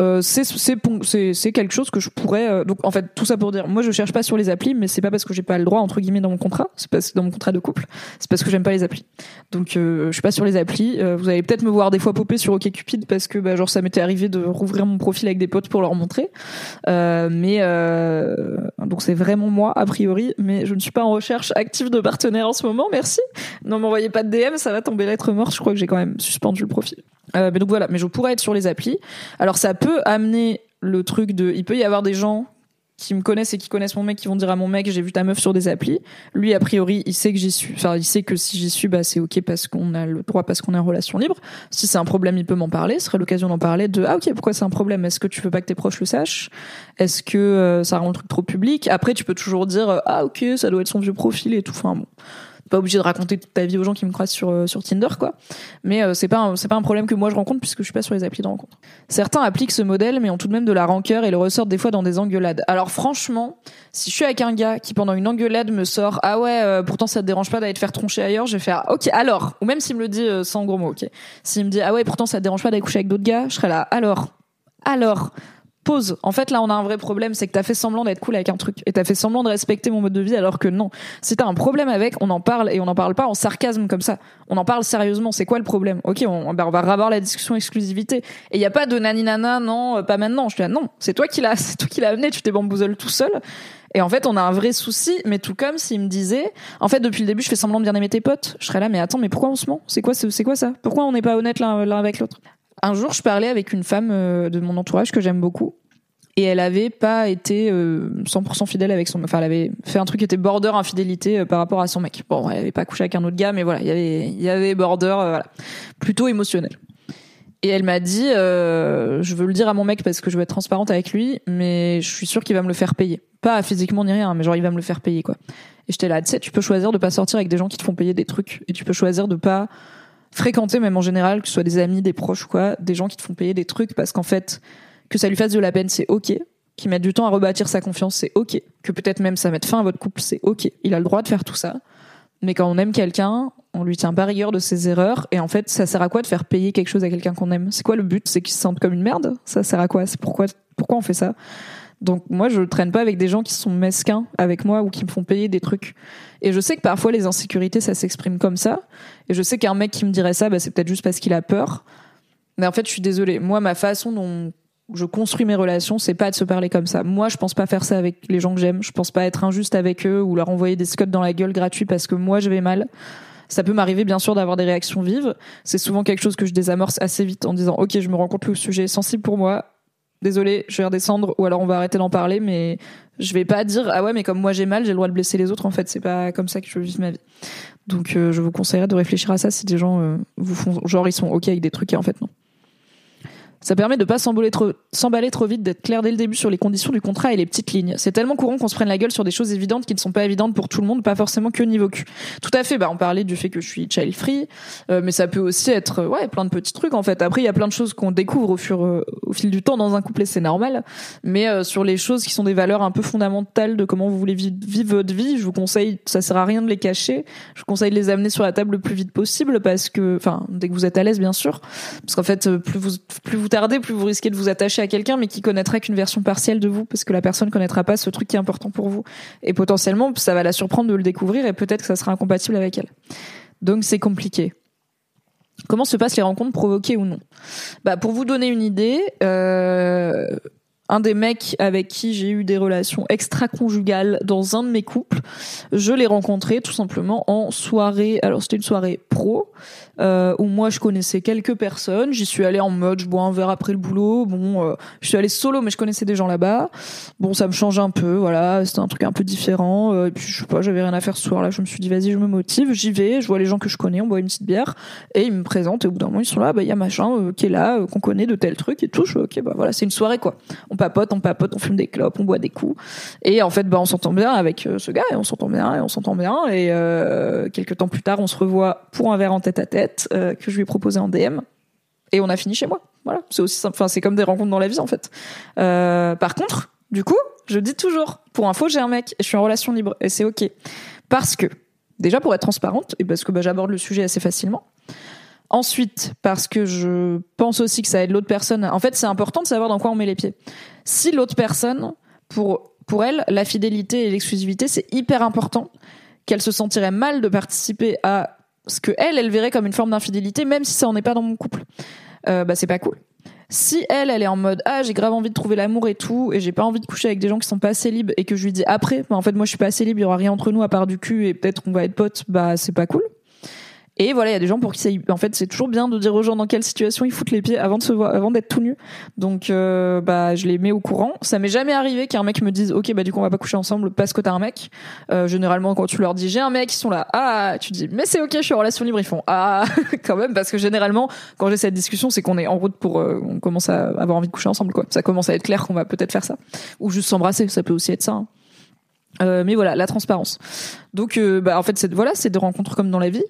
Euh, c'est quelque chose que je pourrais euh, donc en fait tout ça pour dire moi je cherche pas sur les applis mais c'est pas parce que j'ai pas le droit entre guillemets dans mon contrat c'est parce dans mon contrat de couple c'est parce que j'aime pas les applis. Donc euh, je suis pas sur les applis vous allez peut-être me voir des fois popper sur OkCupid parce que bah, genre ça m'était arrivé de rouvrir mon profil avec des potes pour leur montrer. Mais donc c'est vraiment moi a priori mais je ne suis pas en recherche active de partenaires en ce moment merci. Non m'envoyez pas de DM ça va tomber lettre morte je crois que j'ai quand même suspendu le profil euh, mais donc voilà, mais je pourrais être sur les applis. Alors ça peut amener le truc de, il peut y avoir des gens qui me connaissent et qui connaissent mon mec qui vont dire à mon mec j'ai vu ta meuf sur des applis. Lui a priori il sait que j'y suis, enfin il sait que si j'y suis bah c'est ok parce qu'on a le droit parce qu'on est en relation libre. Si c'est un problème il peut m'en parler, ce serait l'occasion d'en parler de ah ok pourquoi c'est un problème? Est-ce que tu veux pas que tes proches le sachent? Est-ce que euh, ça rend le truc trop public? Après tu peux toujours dire ah ok ça doit être son vieux profil et tout. Enfin bon pas obligé de raconter toute ta vie aux gens qui me croisent sur euh, sur Tinder quoi. Mais euh, c'est pas c'est pas un problème que moi je rencontre puisque je suis pas sur les applis de rencontre. Certains appliquent ce modèle mais ont tout de même de la rancœur et le ressortent des fois dans des engueulades. Alors franchement, si je suis avec un gars qui pendant une engueulade me sort ah ouais euh, pourtant ça te dérange pas d'aller te faire troncher ailleurs, je vais faire OK alors ou même s'il me le dit sans gros mots OK. S'il me dit ah ouais pourtant ça te dérange pas d'aller coucher avec d'autres gars, je serai là alors alors pause. En fait, là, on a un vrai problème, c'est que t'as fait semblant d'être cool avec un truc et t'as fait semblant de respecter mon mode de vie alors que non. Si t'as un problème avec, on en parle et on n'en parle pas en sarcasme comme ça. On en parle sérieusement. C'est quoi le problème? Ok, on, ben, on va revoir la discussion exclusivité. Et il y a pas de naninana, non, euh, pas maintenant. Je dis non, c'est toi qui l'as, c'est toi qui l'as amené. Tu t'es bamboozle tout seul. Et en fait, on a un vrai souci, mais tout comme s'il me disait, en fait, depuis le début, je fais semblant de bien aimer tes potes. Je serais là, mais attends, mais pourquoi on se ment? C'est quoi, c'est quoi ça? Pourquoi on n'est pas honnête l'un avec l'autre? Un jour, je parlais avec une femme euh, de mon entourage que j'aime beaucoup et elle avait pas été 100% fidèle avec son enfin elle avait fait un truc qui était border infidélité par rapport à son mec bon elle avait pas couché avec un autre gars mais voilà il y avait il y avait border voilà plutôt émotionnel et elle m'a dit, euh, je veux le dire à mon mec parce que je veux être transparente avec lui, mais je suis sûre qu'il va me le faire payer. Pas physiquement ni rien, mais genre il va me le faire payer quoi. Et j'étais là, tu sais, tu peux choisir de pas sortir avec des gens qui te font payer des trucs, et tu peux choisir de pas fréquenter même en général, que ce soit des amis, des proches ou quoi, des gens qui te font payer des trucs parce qu'en fait, que ça lui fasse de la peine, c'est ok. Qu'il mette du temps à rebâtir sa confiance, c'est ok. Que peut-être même ça mette fin à votre couple, c'est ok. Il a le droit de faire tout ça. Mais quand on aime quelqu'un, on lui tient pas rigueur de ses erreurs et en fait ça sert à quoi de faire payer quelque chose à quelqu'un qu'on aime? C'est quoi le but? C'est qu'il se sente comme une merde? Ça sert à quoi? C'est pourquoi pourquoi on fait ça? Donc moi je traîne pas avec des gens qui sont mesquins avec moi ou qui me font payer des trucs et je sais que parfois les insécurités ça s'exprime comme ça et je sais qu'un mec qui me dirait ça bah, c'est peut-être juste parce qu'il a peur mais en fait je suis désolée moi ma façon dont je construis mes relations, c'est pas de se parler comme ça. Moi, je pense pas faire ça avec les gens que j'aime. Je pense pas être injuste avec eux ou leur envoyer des scots dans la gueule gratuits parce que moi je vais mal. Ça peut m'arriver bien sûr d'avoir des réactions vives. C'est souvent quelque chose que je désamorce assez vite en disant ok je me rends compte que le sujet est sensible pour moi. Désolé, je vais redescendre ou alors on va arrêter d'en parler, mais je vais pas dire ah ouais mais comme moi j'ai mal j'ai le droit de blesser les autres en fait c'est pas comme ça que je vis ma vie. Donc euh, je vous conseillerais de réfléchir à ça si des gens euh, vous font genre ils sont ok avec des trucs et en fait non. Ça permet de pas s'emballer trop, s'emballer trop vite, d'être clair dès le début sur les conditions du contrat et les petites lignes. C'est tellement courant qu'on se prenne la gueule sur des choses évidentes qui ne sont pas évidentes pour tout le monde, pas forcément que niveau cul. Tout à fait. Bah, on parlait du fait que je suis child free, euh, mais ça peut aussi être, ouais, plein de petits trucs en fait. Après, il y a plein de choses qu'on découvre au fur, euh, au fil du temps dans un couple et c'est normal. Mais euh, sur les choses qui sont des valeurs un peu fondamentales de comment vous voulez vivre, votre vie, je vous conseille, ça sert à rien de les cacher. Je vous conseille de les amener sur la table le plus vite possible parce que, enfin, dès que vous êtes à l'aise, bien sûr, parce qu'en fait, plus vous, plus vous plus vous risquez de vous attacher à quelqu'un, mais qui connaîtrait qu'une version partielle de vous, parce que la personne connaîtra pas ce truc qui est important pour vous. Et potentiellement, ça va la surprendre de le découvrir, et peut-être que ça sera incompatible avec elle. Donc c'est compliqué. Comment se passent les rencontres provoquées ou non? Bah pour vous donner une idée, euh, un des mecs avec qui j'ai eu des relations extra-conjugales dans un de mes couples, je l'ai rencontré tout simplement en soirée. Alors c'était une soirée pro euh, où moi je connaissais quelques personnes. J'y suis allée en mode je bois un verre après le boulot. Bon, euh, je suis allée solo, mais je connaissais des gens là-bas. Bon, ça me change un peu. Voilà, c'était un truc un peu différent. Euh, et puis je sais pas, j'avais rien à faire ce soir-là. Je me suis dit vas-y, je me motive, j'y vais. Je vois les gens que je connais, on boit une petite bière et ils me présentent. Et au bout d'un moment, ils sont là. Bah il y a machin qui est là, qu'on connaît de tel truc et tout. Je ok, bah voilà, c'est une soirée quoi. On papote, on papote, on fume des clopes, on boit des coups. Et en fait, bah on s'entend bien avec ce gars et on s'entend bien et on s'entend bien. Et quelques temps plus tard, on se revoit pour un verre en tête à tête euh, que je lui ai proposé en DM et on a fini chez moi. Voilà, c'est aussi enfin c'est comme des rencontres dans la vie en fait. Euh, par contre, du coup, je dis toujours, pour info, j'ai un mec et je suis en relation libre et c'est ok parce que déjà pour être transparente et parce que bah, j'aborde le sujet assez facilement. Ensuite, parce que je pense aussi que ça aide l'autre personne. En fait, c'est important de savoir dans quoi on met les pieds. Si l'autre personne, pour pour elle, la fidélité et l'exclusivité, c'est hyper important. Qu'elle se sentirait mal de participer à ce que elle, elle verrait comme une forme d'infidélité, même si ça en est pas dans mon couple, euh, bah c'est pas cool. Si elle, elle est en mode ah j'ai grave envie de trouver l'amour et tout, et j'ai pas envie de coucher avec des gens qui sont pas assez libres, et que je lui dis après, bah en fait moi je suis pas assez libre, il y aura rien entre nous à part du cul et peut-être qu'on va être potes, bah c'est pas cool. Et voilà, il y a des gens pour qui c'est en fait c'est toujours bien de dire aux gens dans quelle situation ils foutent les pieds avant de se voir, avant d'être tout nu. Donc euh, bah je les mets au courant. Ça m'est jamais arrivé qu'un mec me dise OK bah du coup on va pas coucher ensemble parce que t'as un mec. Euh, généralement quand tu leur dis j'ai un mec, ils sont là ah tu dis mais c'est OK, je suis en relation libre, ils font ah quand même parce que généralement quand j'ai cette discussion c'est qu'on est en route pour euh, on commence à avoir envie de coucher ensemble quoi. Ça commence à être clair qu'on va peut-être faire ça ou juste s'embrasser, ça peut aussi être ça. Hein. Euh, mais voilà, la transparence. Donc, euh, bah, en fait, c'est voilà, c'est des rencontres comme dans la vie.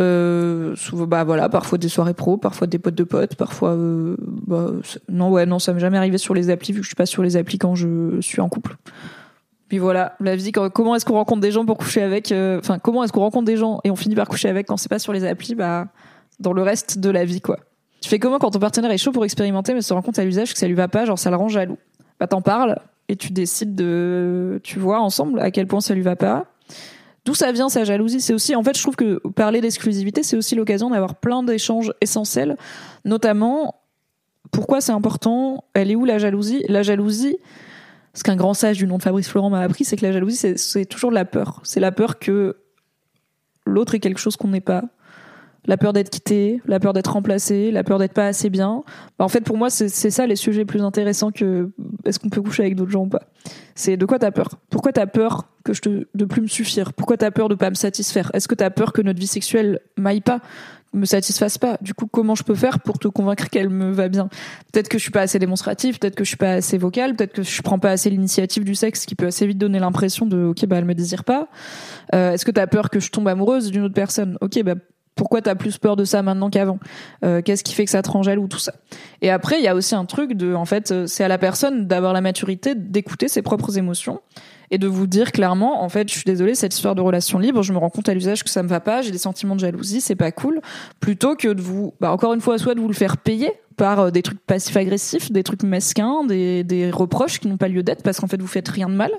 Euh, souvent, bah voilà, parfois des soirées pro, parfois des potes de potes, parfois. Euh, bah, non, ouais, non, ça m'est jamais arrivé sur les applis vu que je suis pas sur les applis quand je suis en couple. Puis voilà, la vie. Comment est-ce qu'on rencontre des gens pour coucher avec euh, Enfin, comment est-ce qu'on rencontre des gens et on finit par coucher avec quand c'est pas sur les applis Bah, dans le reste de la vie, quoi. Tu fais comment quand ton partenaire est chaud pour expérimenter mais se rend compte à l'usage que ça lui va pas, genre ça le rend jaloux? Bah, t'en parles et tu décides de, tu vois, ensemble à quel point ça lui va pas. D'où ça vient sa jalousie C'est aussi, en fait, je trouve que parler d'exclusivité, c'est aussi l'occasion d'avoir plein d'échanges essentiels, notamment pourquoi c'est important, elle est où la jalousie? La jalousie, ce qu'un grand sage du nom de Fabrice Florent m'a appris, c'est que la jalousie, c'est toujours de la peur. C'est la peur que l'autre est quelque chose qu'on n'est pas. La peur d'être quitté, la peur d'être remplacé, la peur d'être pas assez bien. Bah, en fait, pour moi, c'est ça les sujets plus intéressants que est-ce qu'on peut coucher avec d'autres gens ou pas. C'est de quoi t'as peur? Pourquoi t'as peur que je te de plus me suffire? Pourquoi t'as peur de pas me satisfaire? Est-ce que t'as peur que notre vie sexuelle m'aille pas me satisfasse pas? Du coup, comment je peux faire pour te convaincre qu'elle me va bien? Peut-être que je suis pas assez démonstrative, peut-être que je suis pas assez vocale, peut-être que je prends pas assez l'initiative du sexe, qui peut assez vite donner l'impression de ok bah elle me désire pas. Euh, Est-ce que t'as peur que je tombe amoureuse d'une autre personne? Ok bah pourquoi t'as plus peur de ça maintenant qu'avant euh, Qu'est-ce qui fait que ça te rend jaloux tout ça Et après, il y a aussi un truc de, en fait, euh, c'est à la personne d'avoir la maturité d'écouter ses propres émotions et de vous dire clairement, en fait, je suis désolée, cette histoire de relation libre, je me rends compte à l'usage que ça me va pas, j'ai des sentiments de jalousie, c'est pas cool, plutôt que de vous, bah, encore une fois, soit de vous le faire payer par euh, des trucs passifs-agressifs, des trucs mesquins, des, des reproches qui n'ont pas lieu d'être parce qu'en fait vous faites rien de mal,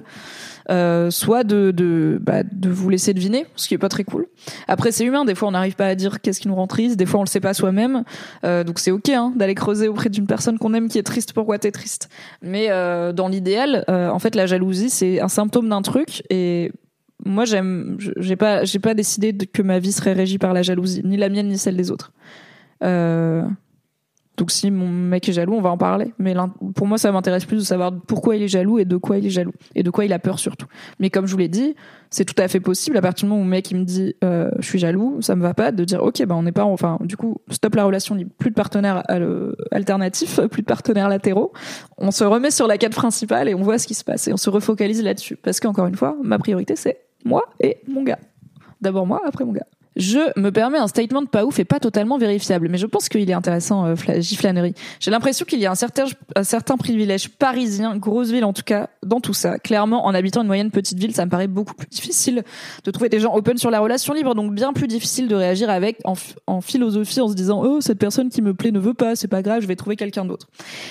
euh, soit de de, bah, de vous laisser deviner, ce qui est pas très cool. Après c'est humain, des fois on n'arrive pas à dire qu'est-ce qui nous rend triste, des fois on le sait pas soi-même, euh, donc c'est ok hein, d'aller creuser auprès d'une personne qu'on aime qui est triste pourquoi t'es triste? Mais euh, dans l'idéal, euh, en fait la jalousie c'est un symptôme d'un truc et moi j'aime, j'ai pas j'ai pas décidé que ma vie serait régie par la jalousie, ni la mienne ni celle des autres. Euh, donc si mon mec est jaloux, on va en parler. Mais pour moi, ça m'intéresse plus de savoir pourquoi il est jaloux et de quoi il est jaloux et de quoi il a peur surtout. Mais comme je vous l'ai dit, c'est tout à fait possible à partir du moment où mon mec me dit euh, je suis jaloux, ça me va pas, de dire ok ben on n'est pas enfin du coup stop la relation plus de partenaires euh, alternatifs, plus de partenaires latéraux. On se remet sur la quête principale et on voit ce qui se passe et on se refocalise là-dessus parce qu'encore une fois, ma priorité c'est moi et mon gars. D'abord moi, après mon gars. Je me permets un statement pas ouf et pas totalement vérifiable, mais je pense qu'il est intéressant, euh, Giflanerie. J'ai l'impression qu'il y a un certain, un certain privilège parisien, grosse ville en tout cas, dans tout ça. Clairement, en habitant une moyenne petite ville, ça me paraît beaucoup plus difficile de trouver des gens open sur la relation libre, donc bien plus difficile de réagir avec en, en philosophie en se disant oh cette personne qui me plaît ne veut pas, c'est pas grave, je vais trouver quelqu'un d'autre.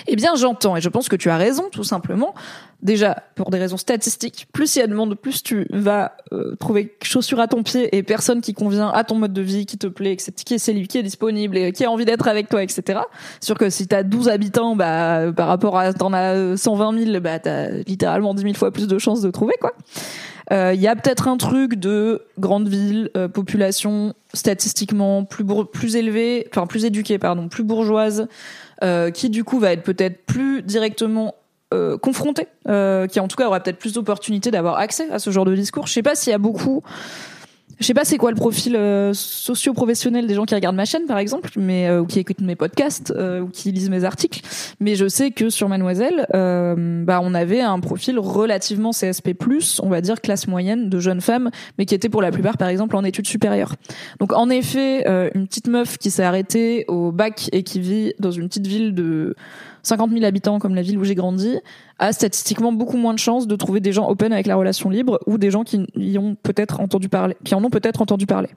Eh bien, j'entends et je pense que tu as raison, tout simplement. Déjà, pour des raisons statistiques, plus il y a de monde, plus tu vas euh, trouver chaussure à ton pied et personne qui convient à ton mode de vie, qui te plaît, qui est celui qui est disponible et qui a envie d'être avec toi, etc. Sûr que si t'as 12 habitants, bah, par rapport à t'en as 120 000, bah, t'as littéralement 10 000 fois plus de chances de trouver, quoi. Il euh, y a peut-être un truc de grande ville, euh, population statistiquement plus plus élevée, enfin plus éduquée, pardon, plus bourgeoise, euh, qui du coup va être peut-être plus directement euh, confronté, euh, qui en tout cas aura peut-être plus d'opportunités d'avoir accès à ce genre de discours. Je sais pas s'il y a beaucoup. Je sais pas c'est quoi le profil euh, socio-professionnel des gens qui regardent ma chaîne par exemple, mais euh, ou qui écoutent mes podcasts ou qui lisent mes articles. Mais je sais que sur Mademoiselle, bah on avait un profil relativement CSP+, on va dire classe moyenne de jeunes femmes, mais qui étaient pour la plupart par exemple en études supérieures. Donc en effet, une petite meuf qui s'est arrêtée au bac et qui vit dans une petite ville de 50 000 habitants comme la ville où j'ai grandi, a statistiquement beaucoup moins de chances de trouver des gens open avec la relation libre ou des gens qui ont peut-être entendu parler, qui en ont peut-être entendu parler.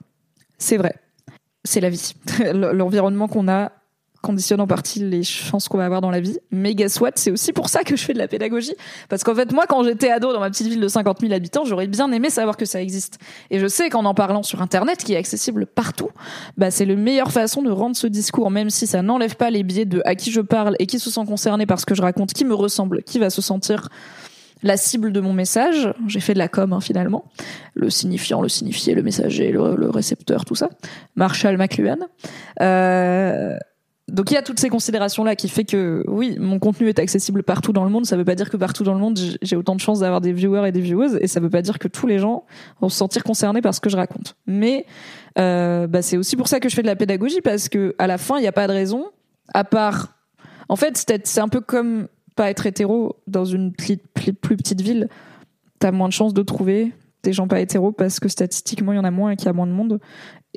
C'est vrai. C'est la vie. L'environnement qu'on a conditionne en partie les chances qu'on va avoir dans la vie. Mais guess what, c'est aussi pour ça que je fais de la pédagogie. Parce qu'en fait, moi, quand j'étais ado dans ma petite ville de 50 000 habitants, j'aurais bien aimé savoir que ça existe. Et je sais qu'en en parlant sur Internet, qui est accessible partout, bah, c'est la meilleure façon de rendre ce discours, même si ça n'enlève pas les biais de à qui je parle et qui se sent concerné par ce que je raconte, qui me ressemble, qui va se sentir la cible de mon message. J'ai fait de la com hein, finalement, le signifiant, le signifié, le messager, le, récepteur, tout ça. Marshall McLuhan. Euh, donc il y a toutes ces considérations là qui fait que oui, mon contenu est accessible partout dans le monde. Ça veut pas dire que partout dans le monde j'ai autant de chances d'avoir des viewers et des viewers, et ça veut pas dire que tous les gens vont se sentir concernés par ce que je raconte. Mais euh, bah, c'est aussi pour ça que je fais de la pédagogie parce que à la fin il n'y a pas de raison à part. En fait c'est un peu comme pas être hétéro dans une plus petite ville. T'as moins de chances de trouver des gens pas hétéros parce que statistiquement il y en a moins et qu'il y a moins de monde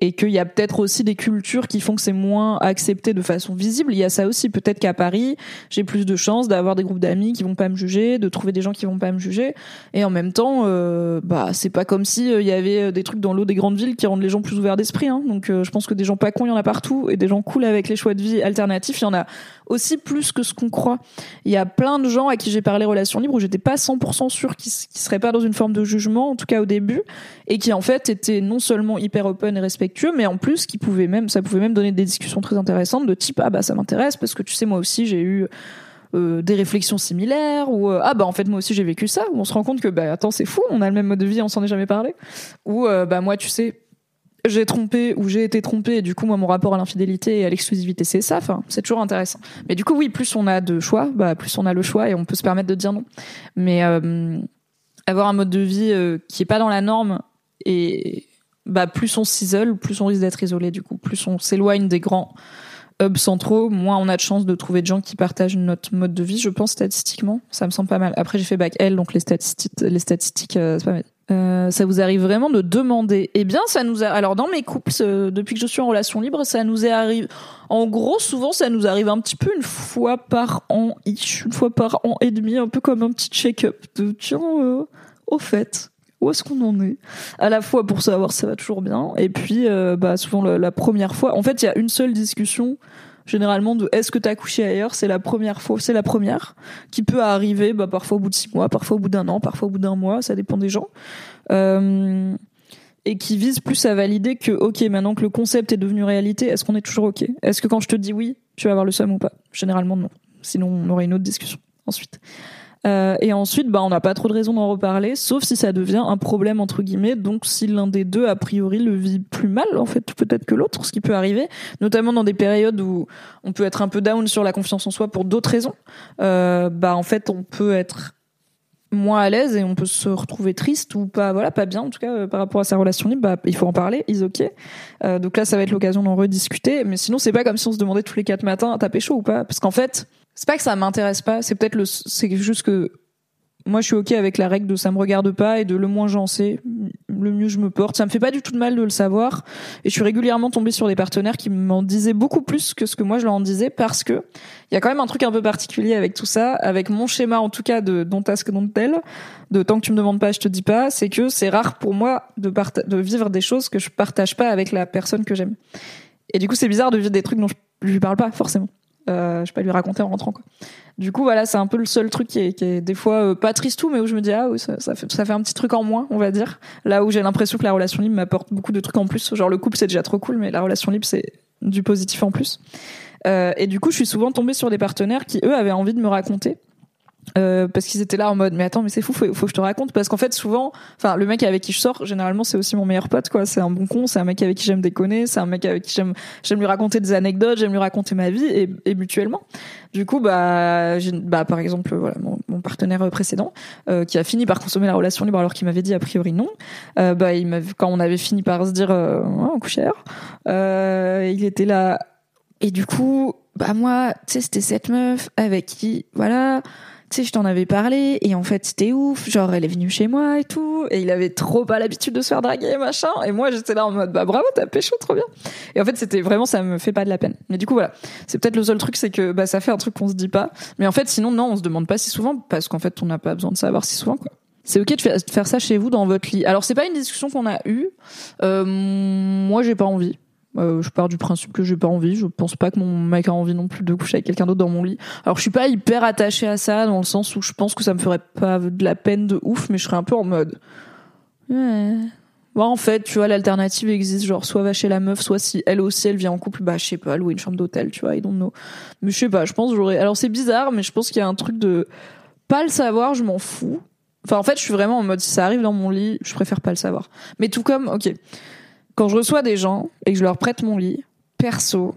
et qu'il y a peut-être aussi des cultures qui font que c'est moins accepté de façon visible. Il y a ça aussi. Peut-être qu'à Paris, j'ai plus de chances d'avoir des groupes d'amis qui vont pas me juger, de trouver des gens qui vont pas me juger. Et en même temps, euh, bah c'est pas comme si euh, il y avait euh, des trucs dans l'eau des grandes villes qui rendent les gens plus ouverts d'esprit. Hein. Donc je pense que des gens pas cons, il y en a partout, et des gens cool avec les choix de vie alternatifs, il y en a aussi plus que ce qu'on croit. Il y a plein de gens à qui j'ai parlé relations libres où j'étais pas 100% sûr qu'ils seraient pas dans une forme de jugement, en tout cas au début, et qui en fait étaient non seulement hyper open et respectueux, mais en plus qui pouvaient même, ça pouvait même donner des discussions très intéressantes de type ah bah ça m'intéresse parce que tu sais moi aussi j'ai eu euh, des réflexions similaires ou euh, ah bah en fait moi aussi j'ai vécu ça où on se rend compte que bah attends c'est fou on a le même mode de vie on s'en est jamais parlé. Ou euh, bah moi tu sais j'ai trompé ou j'ai été trompé et du coup moi mon rapport à l'infidélité et à l'exclusivité c'est ça enfin c'est toujours intéressant. Mais du coup oui plus on a de choix bah plus on a le choix et on peut se permettre de dire non. Mais avoir un mode de vie qui est pas dans la norme et bah plus on s'isole plus on risque d'être isolé du coup plus on s'éloigne des grands hubs centraux moins on a de chances de trouver des gens qui partagent notre mode de vie je pense statistiquement ça me semble pas mal après j'ai fait bac L donc les statistiques les statistiques euh, c'est pas mal euh, ça vous arrive vraiment de demander Eh bien, ça nous a. Alors, dans mes couples, euh, depuis que je suis en relation libre, ça nous est arrivé. En gros, souvent, ça nous arrive un petit peu une fois par an, une fois par an et demi, un peu comme un petit check-up de tiens, euh, au fait, où est-ce qu'on en est. À la fois pour savoir si ça va toujours bien, et puis, bah, souvent la, première fois. En fait, il y a une seule discussion généralement de est-ce que t'as couché ailleurs? C'est la première fois c'est la première qui peut arriver bah parfois au bout de six mois parfois au bout d'un an parfois au bout d'un mois ça dépend des gens. Euh, et qui vise plus à valider que ok maintenant que le concept est devenu réalité est-ce qu'on est toujours ok? Est-ce que quand je te dis oui tu vas avoir le seum ou pas? Généralement non. Sinon on aurait une autre discussion ensuite euh, et ensuite, bah, on n'a pas trop de raison d'en reparler, sauf si ça devient un problème entre guillemets. Donc, si l'un des deux a priori le vit plus mal, en fait, peut-être que l'autre, ce qui peut arriver, notamment dans des périodes où on peut être un peu down sur la confiance en soi pour d'autres raisons. Euh, bah, en fait, on peut être moins à l'aise et on peut se retrouver triste ou pas voilà pas bien en tout cas euh, par rapport à sa relation libre bah, il faut en parler is ok euh, donc là ça va être l'occasion d'en rediscuter mais sinon c'est pas comme si on se demandait tous les quatre matins t'as pécho ou pas? Parce qu'en fait c'est pas que ça m'intéresse pas, c'est peut-être le, c'est juste que moi je suis ok avec la règle de ça me regarde pas et de le moins j'en sais, le mieux je me porte. Ça me fait pas du tout de mal de le savoir et je suis régulièrement tombée sur des partenaires qui m'en disaient beaucoup plus que ce que moi je leur en disais parce que il y a quand même un truc un peu particulier avec tout ça, avec mon schéma en tout cas de dont que dont tel, de tant que tu me demandes pas je te dis pas, c'est que c'est rare pour moi de de vivre des choses que je partage pas avec la personne que j'aime. Et du coup c'est bizarre de vivre des trucs dont je lui parle pas forcément. Euh, je peux pas lui raconter en rentrant quoi. Du coup voilà, c'est un peu le seul truc qui est, qui est des fois euh, pas triste tout, mais où je me dis ah ça, fait ça fait un petit truc en moins, on va dire. Là où j'ai l'impression que la relation libre m'apporte beaucoup de trucs en plus. Genre le couple c'est déjà trop cool, mais la relation libre c'est du positif en plus. Euh, et du coup je suis souvent tombée sur des partenaires qui eux avaient envie de me raconter euh, parce qu'ils étaient là en mode mais attends mais c'est fou faut, faut que je te raconte. Parce qu'en fait souvent enfin le mec avec qui je sors généralement c'est aussi mon meilleur pote quoi. C'est un bon con c'est un mec avec qui j'aime déconner c'est un mec avec qui j'aime j'aime lui raconter des anecdotes j'aime lui raconter ma vie et, et mutuellement. Du coup bah bah par exemple voilà mon, mon partenaire précédent euh, qui a fini par consommer la relation libre alors qu'il m'avait dit a priori non. Euh, bah il quand on avait fini par se dire euh, oh, coucher euh, il était là. Et du coup bah moi tu sais c'était cette meuf avec qui voilà tu sais, je t'en avais parlé, et en fait, c'était ouf. Genre, elle est venue chez moi et tout, et il avait trop pas l'habitude de se faire draguer, machin. Et moi, j'étais là en mode, bah bravo, t'as pécho, trop bien. Et en fait, c'était vraiment, ça me fait pas de la peine. Mais du coup, voilà. C'est peut-être le seul truc, c'est que, bah, ça fait un truc qu'on se dit pas. Mais en fait, sinon, non, on se demande pas si souvent, parce qu'en fait, on n'a pas besoin de savoir si souvent, quoi. C'est ok de faire ça chez vous dans votre lit. Alors c'est pas une discussion qu'on a eue. Euh, moi j'ai pas envie. Euh, je pars du principe que j'ai pas envie. Je pense pas que mon mec a envie non plus de coucher avec quelqu'un d'autre dans mon lit. Alors je suis pas hyper attachée à ça dans le sens où je pense que ça me ferait pas de la peine de ouf, mais je serais un peu en mode. Ouais. Bon, en fait, tu vois, l'alternative existe, genre, soit va chez la meuf, soit si elle aussi, elle vient en couple, bah, je sais pas, louer une chambre d'hôtel, tu vois, I don't know. Mais je sais pas, je pense j'aurais, alors c'est bizarre, mais je pense qu'il y a un truc de, pas le savoir, je m'en fous. Enfin, en fait, je suis vraiment en mode, si ça arrive dans mon lit, je préfère pas le savoir. Mais tout comme, ok quand je reçois des gens et que je leur prête mon lit, perso,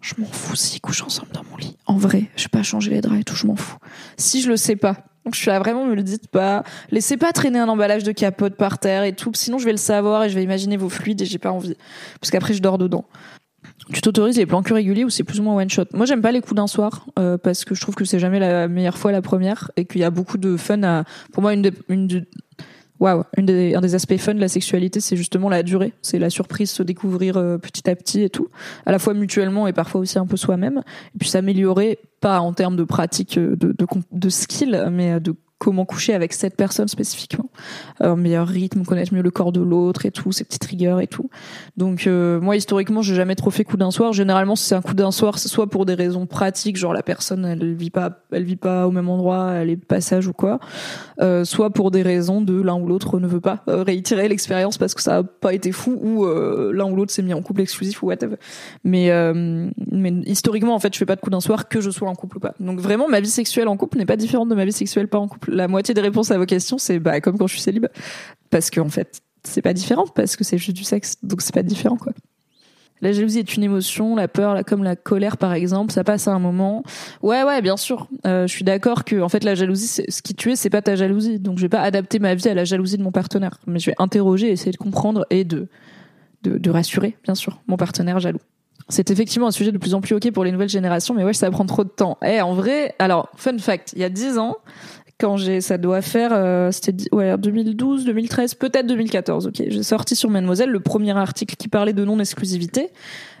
je m'en fous s'ils couchent ensemble dans mon lit. En vrai, je vais pas changer les draps et tout, je m'en fous. Si je le sais pas, donc je suis là, vraiment, me le dites pas. Laissez pas traîner un emballage de capote par terre et tout, sinon je vais le savoir et je vais imaginer vos fluides et j'ai pas envie. Parce qu'après je dors dedans. Tu t'autorises les plans cul réguliers ou c'est plus ou moins one shot? Moi j'aime pas les coups d'un soir euh, parce que je trouve que c'est jamais la meilleure fois la première et qu'il y a beaucoup de fun à. Pour moi une waouh, un des aspects fun de la sexualité, c'est justement la durée, c'est la surprise, se découvrir euh, petit à petit et tout, à la fois mutuellement et parfois aussi un peu soi-même, et puis s'améliorer pas en termes de pratique euh, de, de, de skill, mais de comment coucher avec cette personne spécifiquement, un meilleur rythme, connaître mieux le corps de l'autre et tout, ses petites rigueurs et tout. Donc euh, moi historiquement, j'ai jamais trop fait coup d'un soir. Généralement, si c'est un coup d'un soir, c'est soit pour des raisons pratiques, genre la personne elle vit pas, elle vit pas au même endroit, elle est passage ou quoi, euh, soit pour des raisons de l'un ou l'autre ne veut pas euh, réitérer l'expérience parce que ça a pas été fou ou euh, l'un ou l'autre s'est mis en couple exclusif ou whatever. Mais mais historiquement en fait, je fais pas de coup d'un soir que je sois en couple ou pas. Donc vraiment, ma vie sexuelle en couple n'est pas différente de ma vie sexuelle pas en couple la moitié des réponses à vos questions, c'est bah, comme quand je suis célib. Parce qu'en fait, c'est pas différent parce que c'est juste du sexe, donc c'est pas différent quoi. La jalousie est une émotion, la peur, comme la colère par exemple, ça passe à un moment. Ouais, ouais, bien sûr. Euh, je suis d'accord que en fait la jalousie, ce qui tue, c'est pas ta jalousie. Donc je vais pas adapter ma vie à la jalousie de mon partenaire, mais je vais interroger, essayer de comprendre et de de, rassurer, bien sûr, mon partenaire jaloux. C'est effectivement un sujet de plus en plus ok pour les nouvelles générations, mais ouais, ça prend trop de temps. Eh, en vrai, alors, fun fact, il y a 10 ans, quand j'ai, ça doit faire, euh, c'était ouais, 2012, 2013, peut-être 2014. Ok, j'ai sorti sur Mademoiselle le premier article qui parlait de non-exclusivité.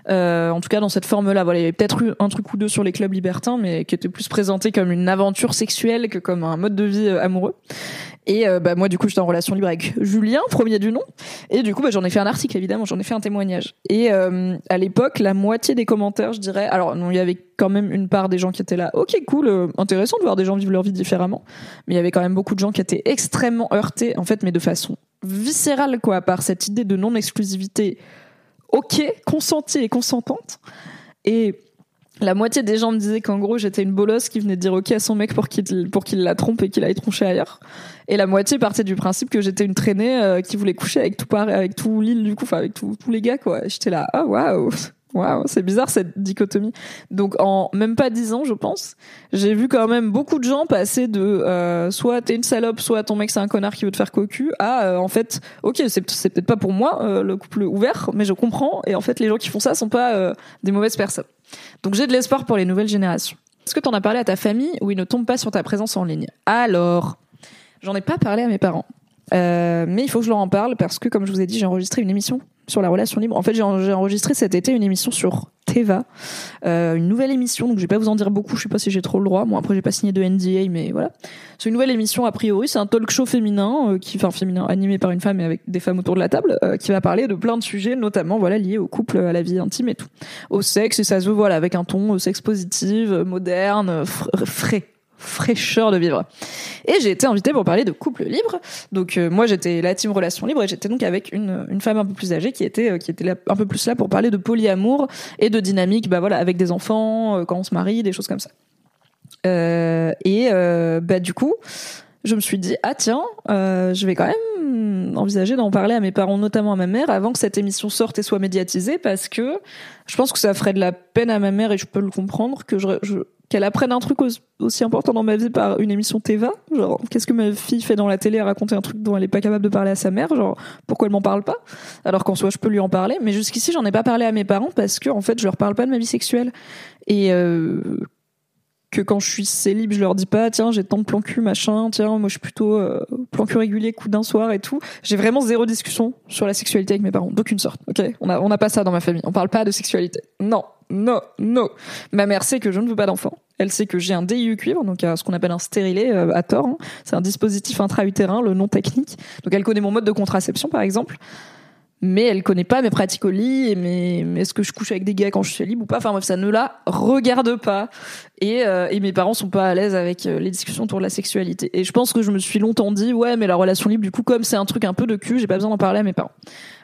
Euh, en tout cas dans cette forme-là. Voilà, il y avait peut-être eu un truc ou deux sur les clubs libertins, mais qui était plus présenté comme une aventure sexuelle que comme un mode de vie euh, amoureux. Et euh, bah moi du coup j'étais en relation libre avec Julien, premier du nom, et du coup bah, j'en ai fait un article évidemment, j'en ai fait un témoignage. Et euh, à l'époque la moitié des commentaires, je dirais, alors non il y avait quand même une part des gens qui étaient là, ok cool, intéressant de voir des gens vivre leur vie différemment, mais il y avait quand même beaucoup de gens qui étaient extrêmement heurtés en fait, mais de façon viscérale quoi, par cette idée de non exclusivité ok, consentie et consentante. Et la moitié des gens me disaient qu'en gros j'étais une bolosse qui venait dire ok à son mec pour qu'il pour qu'il la trompe et qu'il aille troncher ailleurs. Et la moitié partait du principe que j'étais une traînée euh, qui voulait coucher avec tout avec tout l'île du coup, enfin avec tous les gars quoi. J'étais là ah waouh Waouh, c'est bizarre cette dichotomie. Donc en même pas dix ans, je pense, j'ai vu quand même beaucoup de gens passer de euh, soit t'es une salope, soit ton mec c'est un connard qui veut te faire cocu, à euh, en fait, ok, c'est peut-être pas pour moi euh, le couple ouvert, mais je comprends. Et en fait, les gens qui font ça sont pas euh, des mauvaises personnes. Donc j'ai de l'espoir pour les nouvelles générations. Est-ce que t'en as parlé à ta famille ou ils ne tombent pas sur ta présence en ligne? Alors, j'en ai pas parlé à mes parents. Mais il faut que je leur en parle parce que, comme je vous ai dit, j'ai enregistré une émission sur la relation libre. En fait, j'ai enregistré cet été une émission sur Teva, euh, une nouvelle émission. Donc, je vais pas vous en dire beaucoup. Je sais pas si j'ai trop le droit. Moi, après, j'ai pas signé de NDA, mais voilà. C'est une nouvelle émission a priori. C'est un talk show féminin, euh, qui, enfin féminin, animé par une femme et avec des femmes autour de la table, euh, qui va parler de plein de sujets, notamment voilà liés au couple, à la vie intime et tout, au sexe. Et ça se veut voilà avec un ton sexe positif, moderne, frais fraîcheur de vivre. Et j'ai été invitée pour parler de couple libre. Donc euh, moi j'étais la team relation libre et j'étais donc avec une, une femme un peu plus âgée qui était euh, qui était un peu plus là pour parler de polyamour et de dynamique bah voilà avec des enfants euh, quand on se marie des choses comme ça. et bah du coup je me suis dit ah tiens je vais quand même envisager d'en parler à mes parents notamment à ma mère avant que cette émission sorte et soit médiatisée parce que je pense que ça ferait de la peine à ma mère et je peux le comprendre que je qu'elle apprenne un truc aussi important dans ma vie par une émission Teva. Genre, qu'est-ce que ma fille fait dans la télé à raconter un truc dont elle est pas capable de parler à sa mère? Genre, pourquoi elle m'en parle pas? Alors qu'en soi, je peux lui en parler. Mais jusqu'ici, j'en ai pas parlé à mes parents parce que, en fait, je leur parle pas de ma vie sexuelle. Et euh, que quand je suis célib, je leur dis pas, tiens, j'ai tant de plans cul, machin, tiens, moi je suis plutôt euh, plan cul régulier, coup d'un soir et tout. J'ai vraiment zéro discussion sur la sexualité avec mes parents, d'aucune sorte. Ok, on a on n'a pas ça dans ma famille. On parle pas de sexualité. Non, non, non. Ma mère sait que je ne veux pas d'enfant. Elle sait que j'ai un DIU cuivre, donc ce qu'on appelle un stérilet euh, à tort. Hein. C'est un dispositif intra-utérin, le nom technique. Donc elle connaît mon mode de contraception, par exemple mais elle connaît pas mes pratiques au lit et est-ce que je couche avec des gars quand je suis libre ou pas. Enfin bref, ça ne la regarde pas. Et, euh, et mes parents sont pas à l'aise avec euh, les discussions autour de la sexualité. Et je pense que je me suis longtemps dit, ouais, mais la relation libre, du coup, comme c'est un truc un peu de cul, j'ai pas besoin d'en parler à mes parents.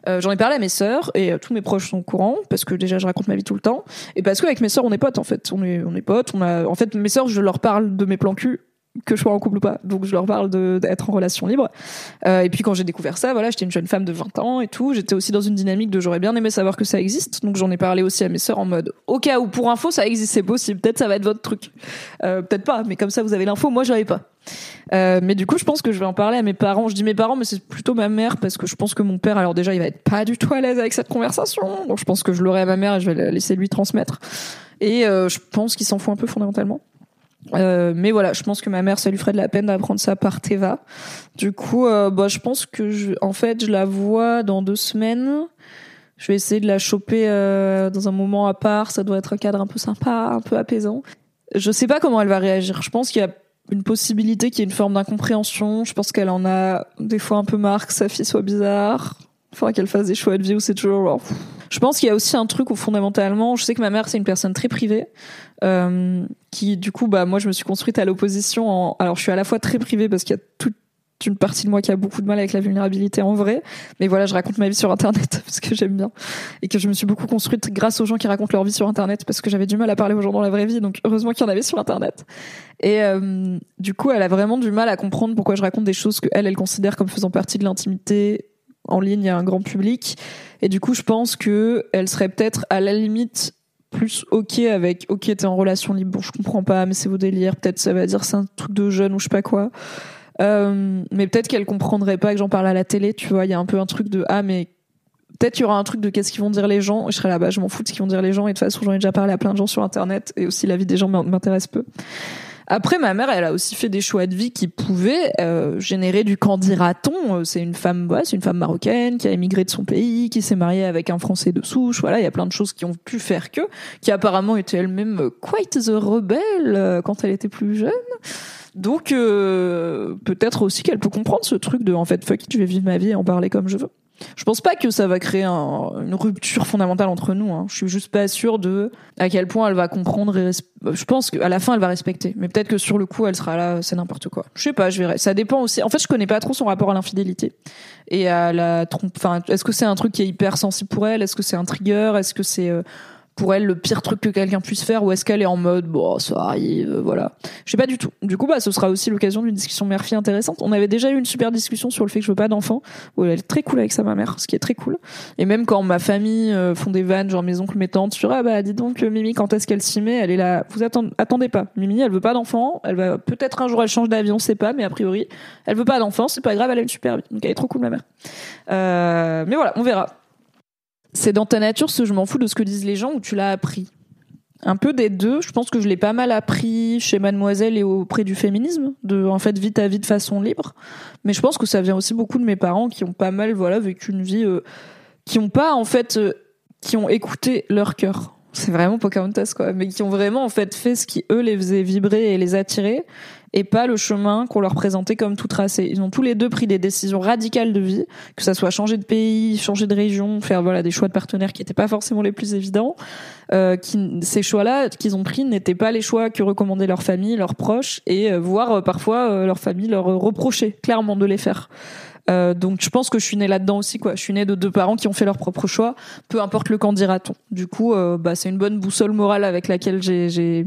Euh, J'en ai parlé à mes sœurs et euh, tous mes proches sont au courant parce que déjà je raconte ma vie tout le temps et parce qu'avec mes sœurs on est potes en fait. On est on est potes. On a en fait mes sœurs je leur parle de mes plans cul que je sois en couple ou pas. Donc je leur parle d'être en relation libre. Euh, et puis quand j'ai découvert ça, voilà, j'étais une jeune femme de 20 ans et tout. J'étais aussi dans une dynamique de j'aurais bien aimé savoir que ça existe. Donc j'en ai parlé aussi à mes sœurs en mode au cas où pour info ça existe, c'est possible. Peut-être ça va être votre truc. Euh, Peut-être pas, mais comme ça vous avez l'info. Moi j'avais pas. Euh, mais du coup, je pense que je vais en parler à mes parents. Je dis mes parents, mais c'est plutôt ma mère parce que je pense que mon père, alors déjà, il va être pas du tout à l'aise avec cette conversation. Donc je pense que je l'aurai à ma mère et je vais la laisser lui transmettre. Et je pense qu'il s'en fout un peu fondamentalement. Euh, mais voilà, je pense que ma mère, ça lui ferait de la peine d'apprendre ça par Teva. Du coup, euh, bah, je pense que, je, en fait, je la vois dans deux semaines. Je vais essayer de la choper euh, dans un moment à part. Ça doit être un cadre un peu sympa, un peu apaisant. Je sais pas comment elle va réagir. Je pense qu'il y a une possibilité qu'il y ait une forme d'incompréhension. Je pense qu'elle en a des fois un peu marre que sa fille soit bizarre. Faudra qu'elle fasse des choix de vie où c'est toujours Je pense qu'il y a aussi un truc où fondamentalement, je sais que ma mère c'est une personne très privée, euh, qui du coup, bah moi je me suis construite à l'opposition. En... Alors je suis à la fois très privée parce qu'il y a toute une partie de moi qui a beaucoup de mal avec la vulnérabilité en vrai, mais voilà, je raconte ma vie sur internet parce que j'aime bien et que je me suis beaucoup construite grâce aux gens qui racontent leur vie sur internet parce que j'avais du mal à parler aux gens dans la vraie vie, donc heureusement qu'il y en avait sur internet. Et euh, du coup, elle a vraiment du mal à comprendre pourquoi je raconte des choses que elle, elle considère comme faisant partie de l'intimité en ligne à un grand public. Et du coup, je pense que elle serait peut-être à la limite plus ok avec ok t'es en relation libre. Bon je comprends pas mais c'est vos délires. Peut-être ça va dire c'est un truc de jeune ou je sais pas quoi. Euh, mais peut-être qu'elle comprendrait pas que j'en parle à la télé tu vois. Il y a un peu un truc de ah mais peut-être il y aura un truc de qu'est-ce qu'ils vont dire les gens. Je serai là-bas je m'en fous de ce qu'ils vont dire les gens. Et de toute façon j'en ai déjà parlé à plein de gens sur internet. Et aussi la vie des gens m'intéresse peu après, ma mère, elle a aussi fait des choix de vie qui pouvaient euh, générer du candidaton. Euh, c'est une femme, voilà, c'est une femme marocaine qui a émigré de son pays, qui s'est mariée avec un Français de souche. Voilà, il y a plein de choses qui ont pu faire que, qui apparemment était elle-même quite the rebelle euh, quand elle était plus jeune. Donc euh, peut-être aussi qu'elle peut comprendre ce truc de en fait fuck it, je vais vivre ma vie et en parler comme je veux. Je pense pas que ça va créer une rupture fondamentale entre nous. Hein. Je suis juste pas sûre de à quel point elle va comprendre. Et je pense qu'à la fin elle va respecter, mais peut-être que sur le coup elle sera là, c'est n'importe quoi. Je sais pas, je verrai. Ça dépend aussi. En fait, je connais pas trop son rapport à l'infidélité et à la trompe. Enfin, est-ce que c'est un truc qui est hyper sensible pour elle? Est-ce que c'est un trigger? Est-ce que c'est euh, pour elle le pire truc que quelqu'un puisse faire ou est-ce qu'elle est en mode bon ça arrive voilà. Je sais pas du tout. Du coup bah ce sera aussi l'occasion d'une discussion mère-fille intéressante. On avait déjà eu une super discussion sur le fait que je veux pas d'enfant où elle est très cool avec sa mère ce qui est très cool. Et même quand ma famille euh, font des vannes genre mes oncles mes tantes sur ah bah dis donc euh, Mimi quand est-ce qu'elle s'y met? Elle est là. Vous attendez, attendez pas. Mimi elle veut pas d'enfant elle va peut-être un jour elle change d'avion c'est pas mais a priori elle veut pas d'enfant c'est pas grave elle a une super vie. Donc elle est trop cool ma mère. Euh, mais voilà on verra c'est dans ta nature ce je m'en fous de ce que disent les gens ou tu l'as appris? Un peu des deux. Je pense que je l'ai pas mal appris chez Mademoiselle et auprès du féminisme, de en fait vite à vite de façon libre. Mais je pense que ça vient aussi beaucoup de mes parents qui ont pas mal voilà vécu une vie, euh, qui ont pas en fait, euh, qui ont écouté leur cœur. C'est vraiment Pocahontas quoi, mais qui ont vraiment en fait fait ce qui eux les faisait vibrer et les attirer et pas le chemin qu'on leur présentait comme tout tracé. Ils ont tous les deux pris des décisions radicales de vie, que ça soit changer de pays, changer de région, faire voilà des choix de partenaires qui n'étaient pas forcément les plus évidents. Euh, ces choix-là qu'ils ont pris n'étaient pas les choix que recommandaient leur famille, leurs proches, et euh, voire euh, parfois leur famille leur reprochait clairement de les faire. Donc je pense que je suis née là-dedans aussi quoi. Je suis née de deux parents qui ont fait leur propre choix, peu importe le quand dira-t-on. Du coup, bah, c'est une bonne boussole morale avec laquelle j'ai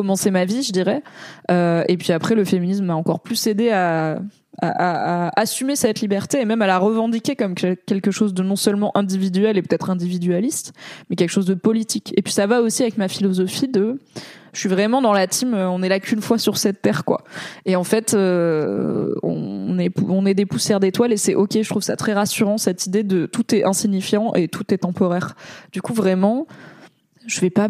commencé ma vie, je dirais. Euh, et puis après, le féminisme m'a encore plus aidé à, à, à, assumer cette liberté et même à la revendiquer comme quelque chose de non seulement individuel et peut-être individualiste, mais quelque chose de politique. Et puis ça va aussi avec ma philosophie de je suis vraiment dans la team euh, on est là qu'une fois sur cette terre quoi et en fait euh, on est on est des poussières d'étoiles et c'est ok je trouve ça très rassurant cette idée de tout est insignifiant et tout est temporaire du coup vraiment je vais pas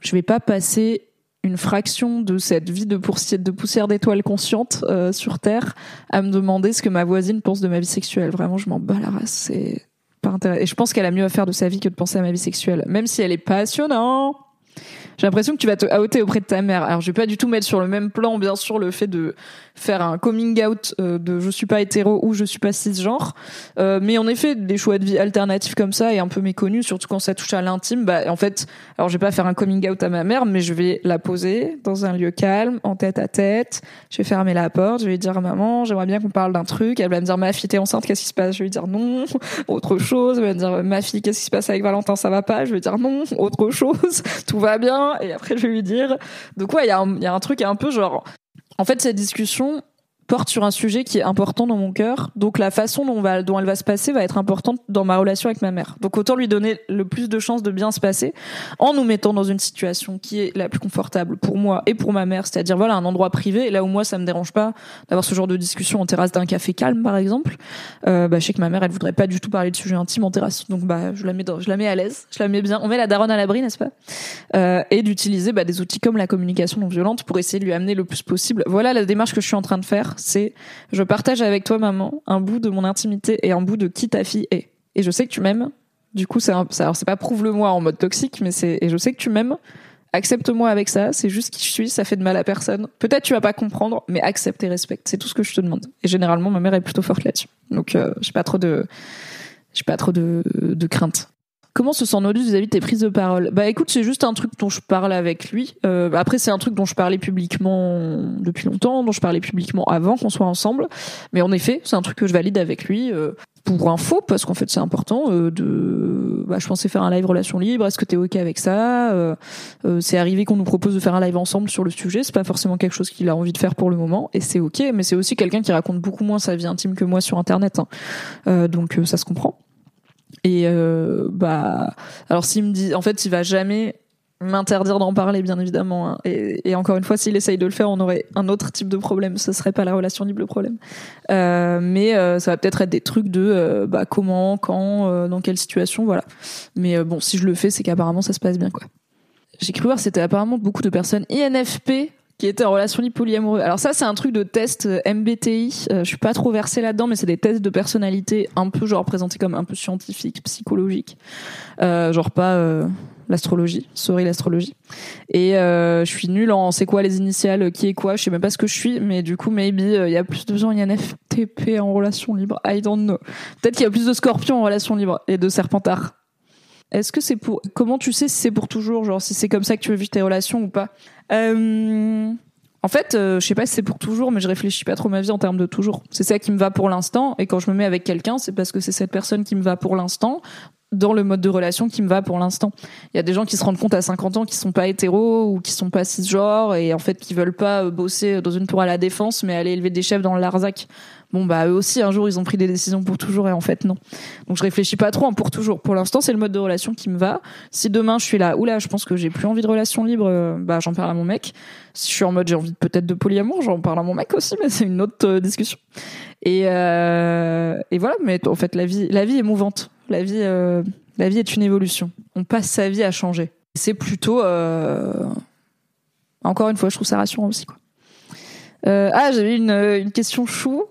je vais pas passer une fraction de cette vie de, poussière d'étoiles consciente euh, sur Terre à me demander ce que ma voisine pense de ma vie sexuelle. Vraiment, je m'en bats la race. C'est pas intéressant. Et je pense qu'elle a mieux à faire de sa vie que de penser à ma vie sexuelle. Même si elle est passionnante. J'ai l'impression que tu vas te outer auprès de ta mère. Alors, je vais pas du tout mettre sur le même plan, bien sûr, le fait de faire un coming out euh, de je suis pas hétéro ou je suis pas cisgenre. Euh, mais en effet, des choix de vie alternatifs comme ça et un peu méconnus, surtout quand ça touche à l'intime, bah en fait, alors je vais pas faire un coming out à ma mère, mais je vais la poser dans un lieu calme, en tête à tête. Je vais fermer la porte, je vais lui dire maman, j'aimerais bien qu'on parle d'un truc. Elle va me dire ma fille t'es enceinte, qu'est-ce qui se passe? Je vais lui dire non, autre chose. Elle va me dire ma fille qu'est-ce qui se passe avec Valentin, ça va pas? Je vais dire non, autre chose, tout va bien. Et après je vais lui dire. Donc ouais, il y, a y a un truc un peu genre en fait, cette discussion, porte sur un sujet qui est important dans mon cœur. Donc la façon dont, elle va se passer va être importante dans ma relation avec ma mère. Donc autant lui donner le plus de chances de bien se passer en nous mettant dans une situation qui est la plus confortable pour moi et pour ma mère, c'est-à-dire voilà un endroit privé, là où moi ça me dérange pas d'avoir ce genre de discussion en terrasse d'un café calme par exemple. Euh, bah, je sais que ma mère elle voudrait pas du tout parler de sujets intimes en terrasse, donc bah je la mets dans, je la mets à l'aise, je la mets bien. On met la daronne à l'abri, n'est-ce pas? Euh, Et d'utiliser bah, des outils comme la communication non violente pour essayer de lui amener le plus possible. Voilà la démarche que je suis en train de faire, c'est je partage avec toi, maman, un bout de mon intimité et un bout de qui ta fille est. Et je sais que tu m'aimes. Du coup, c'est alors c'est pas prouve-le-moi en mode toxique, mais c'est et je sais que tu m'aimes. Accepte-moi avec ça, c'est juste qui je suis, ça fait de mal à personne. Peut-être tu vas pas comprendre, mais accepte et respecte, c'est tout ce que je te demande. Et généralement, ma mère est plutôt forte là-dessus. Donc, euh, j'ai pas trop de, j'ai pas trop de, de crainte. Comment se sent Nodus vis-à-vis de tes prises de parole? Bah écoute, c'est juste un truc dont je parle avec lui. Euh, après, c'est un truc dont je parlais publiquement depuis longtemps, dont je parlais publiquement avant qu'on soit ensemble. Mais en effet, c'est un truc que je valide avec lui. Euh, pour info parce qu'en fait c'est important euh, de bah, je pensais faire un live relation libre est-ce que tu es ok avec ça? Euh, euh, c'est arrivé qu'on nous propose de faire un live ensemble sur le sujet c'est pas forcément quelque chose qu'il a envie de faire pour le moment et c'est ok mais c'est aussi quelqu'un qui raconte beaucoup moins sa vie intime que moi sur internet hein. donc ça se comprend et bah alors s'il me dit en fait il va jamais m'interdire d'en parler, bien évidemment. Hein. Et, encore une fois, s'il essaye de le faire, on aurait un autre type de problème. Ce serait pas la relation libre le problème. Euh, mais euh, ça va peut-être être des trucs de euh, bah, comment, quand, dans quelle situation, voilà. Mais bon, si je le fais, c'est qu'apparemment ça se passe bien, quoi. J'ai cru voir c'était apparemment beaucoup de personnes INFP qui étaient en relation polyamoureuse. Alors ça, c'est un truc de test MBTI. je suis pas trop versée là-dedans, mais c'est des tests de personnalité un peu genre présentés comme un peu scientifiques, psychologiques. genre pas l'astrologie, sorry l'astrologie. Et euh, je suis nulle en c'est quoi les initiales, qui est quoi, je sais même pas ce que je suis, mais du coup maybe euh, il y a plus de gens il y a un FTP en relation libre, I don't know. Peut-être qu'il y a plus de scorpions en relation libre et de serpentards. Est-ce que c'est pour comment tu sais si c'est pour toujours, genre si c'est comme ça que tu veux vivre tes relations ou pas? Euh... En fait, euh, je sais pas si c'est pour toujours, mais je réfléchis pas trop ma vie en termes de toujours. C'est ça qui me va pour l'instant, et quand je me mets avec quelqu'un, c'est parce que c'est cette personne qui me va pour l'instant dans le mode de relation qui me va pour l'instant. Il y a des gens qui se rendent compte à 50 ans qui sont pas hétéros ou qui sont pas cisgenres et en fait qui veulent pas euh, bosser dans une tour à la défense mais aller élever des chefs dans le Larzac. Bon bah eux aussi un jour ils ont pris des décisions pour toujours et en fait non. Donc je réfléchis pas trop en pour toujours. Pour l'instant c'est le mode de relation qui me va. Si demain je suis là oula je pense que j'ai plus envie de relation libre euh, bah j'en parle à mon mec. Si je suis en mode j'ai envie peut-être de polyamour j'en parle à mon mec aussi mais c'est une autre euh, discussion. Et et voilà mais en fait la vie la vie est mouvante la vie, euh, la vie est une évolution. On passe sa vie à changer. C'est plutôt, euh, encore une fois, je trouve ça rassurant aussi. Quoi. Euh, ah, j'avais une, une question chou.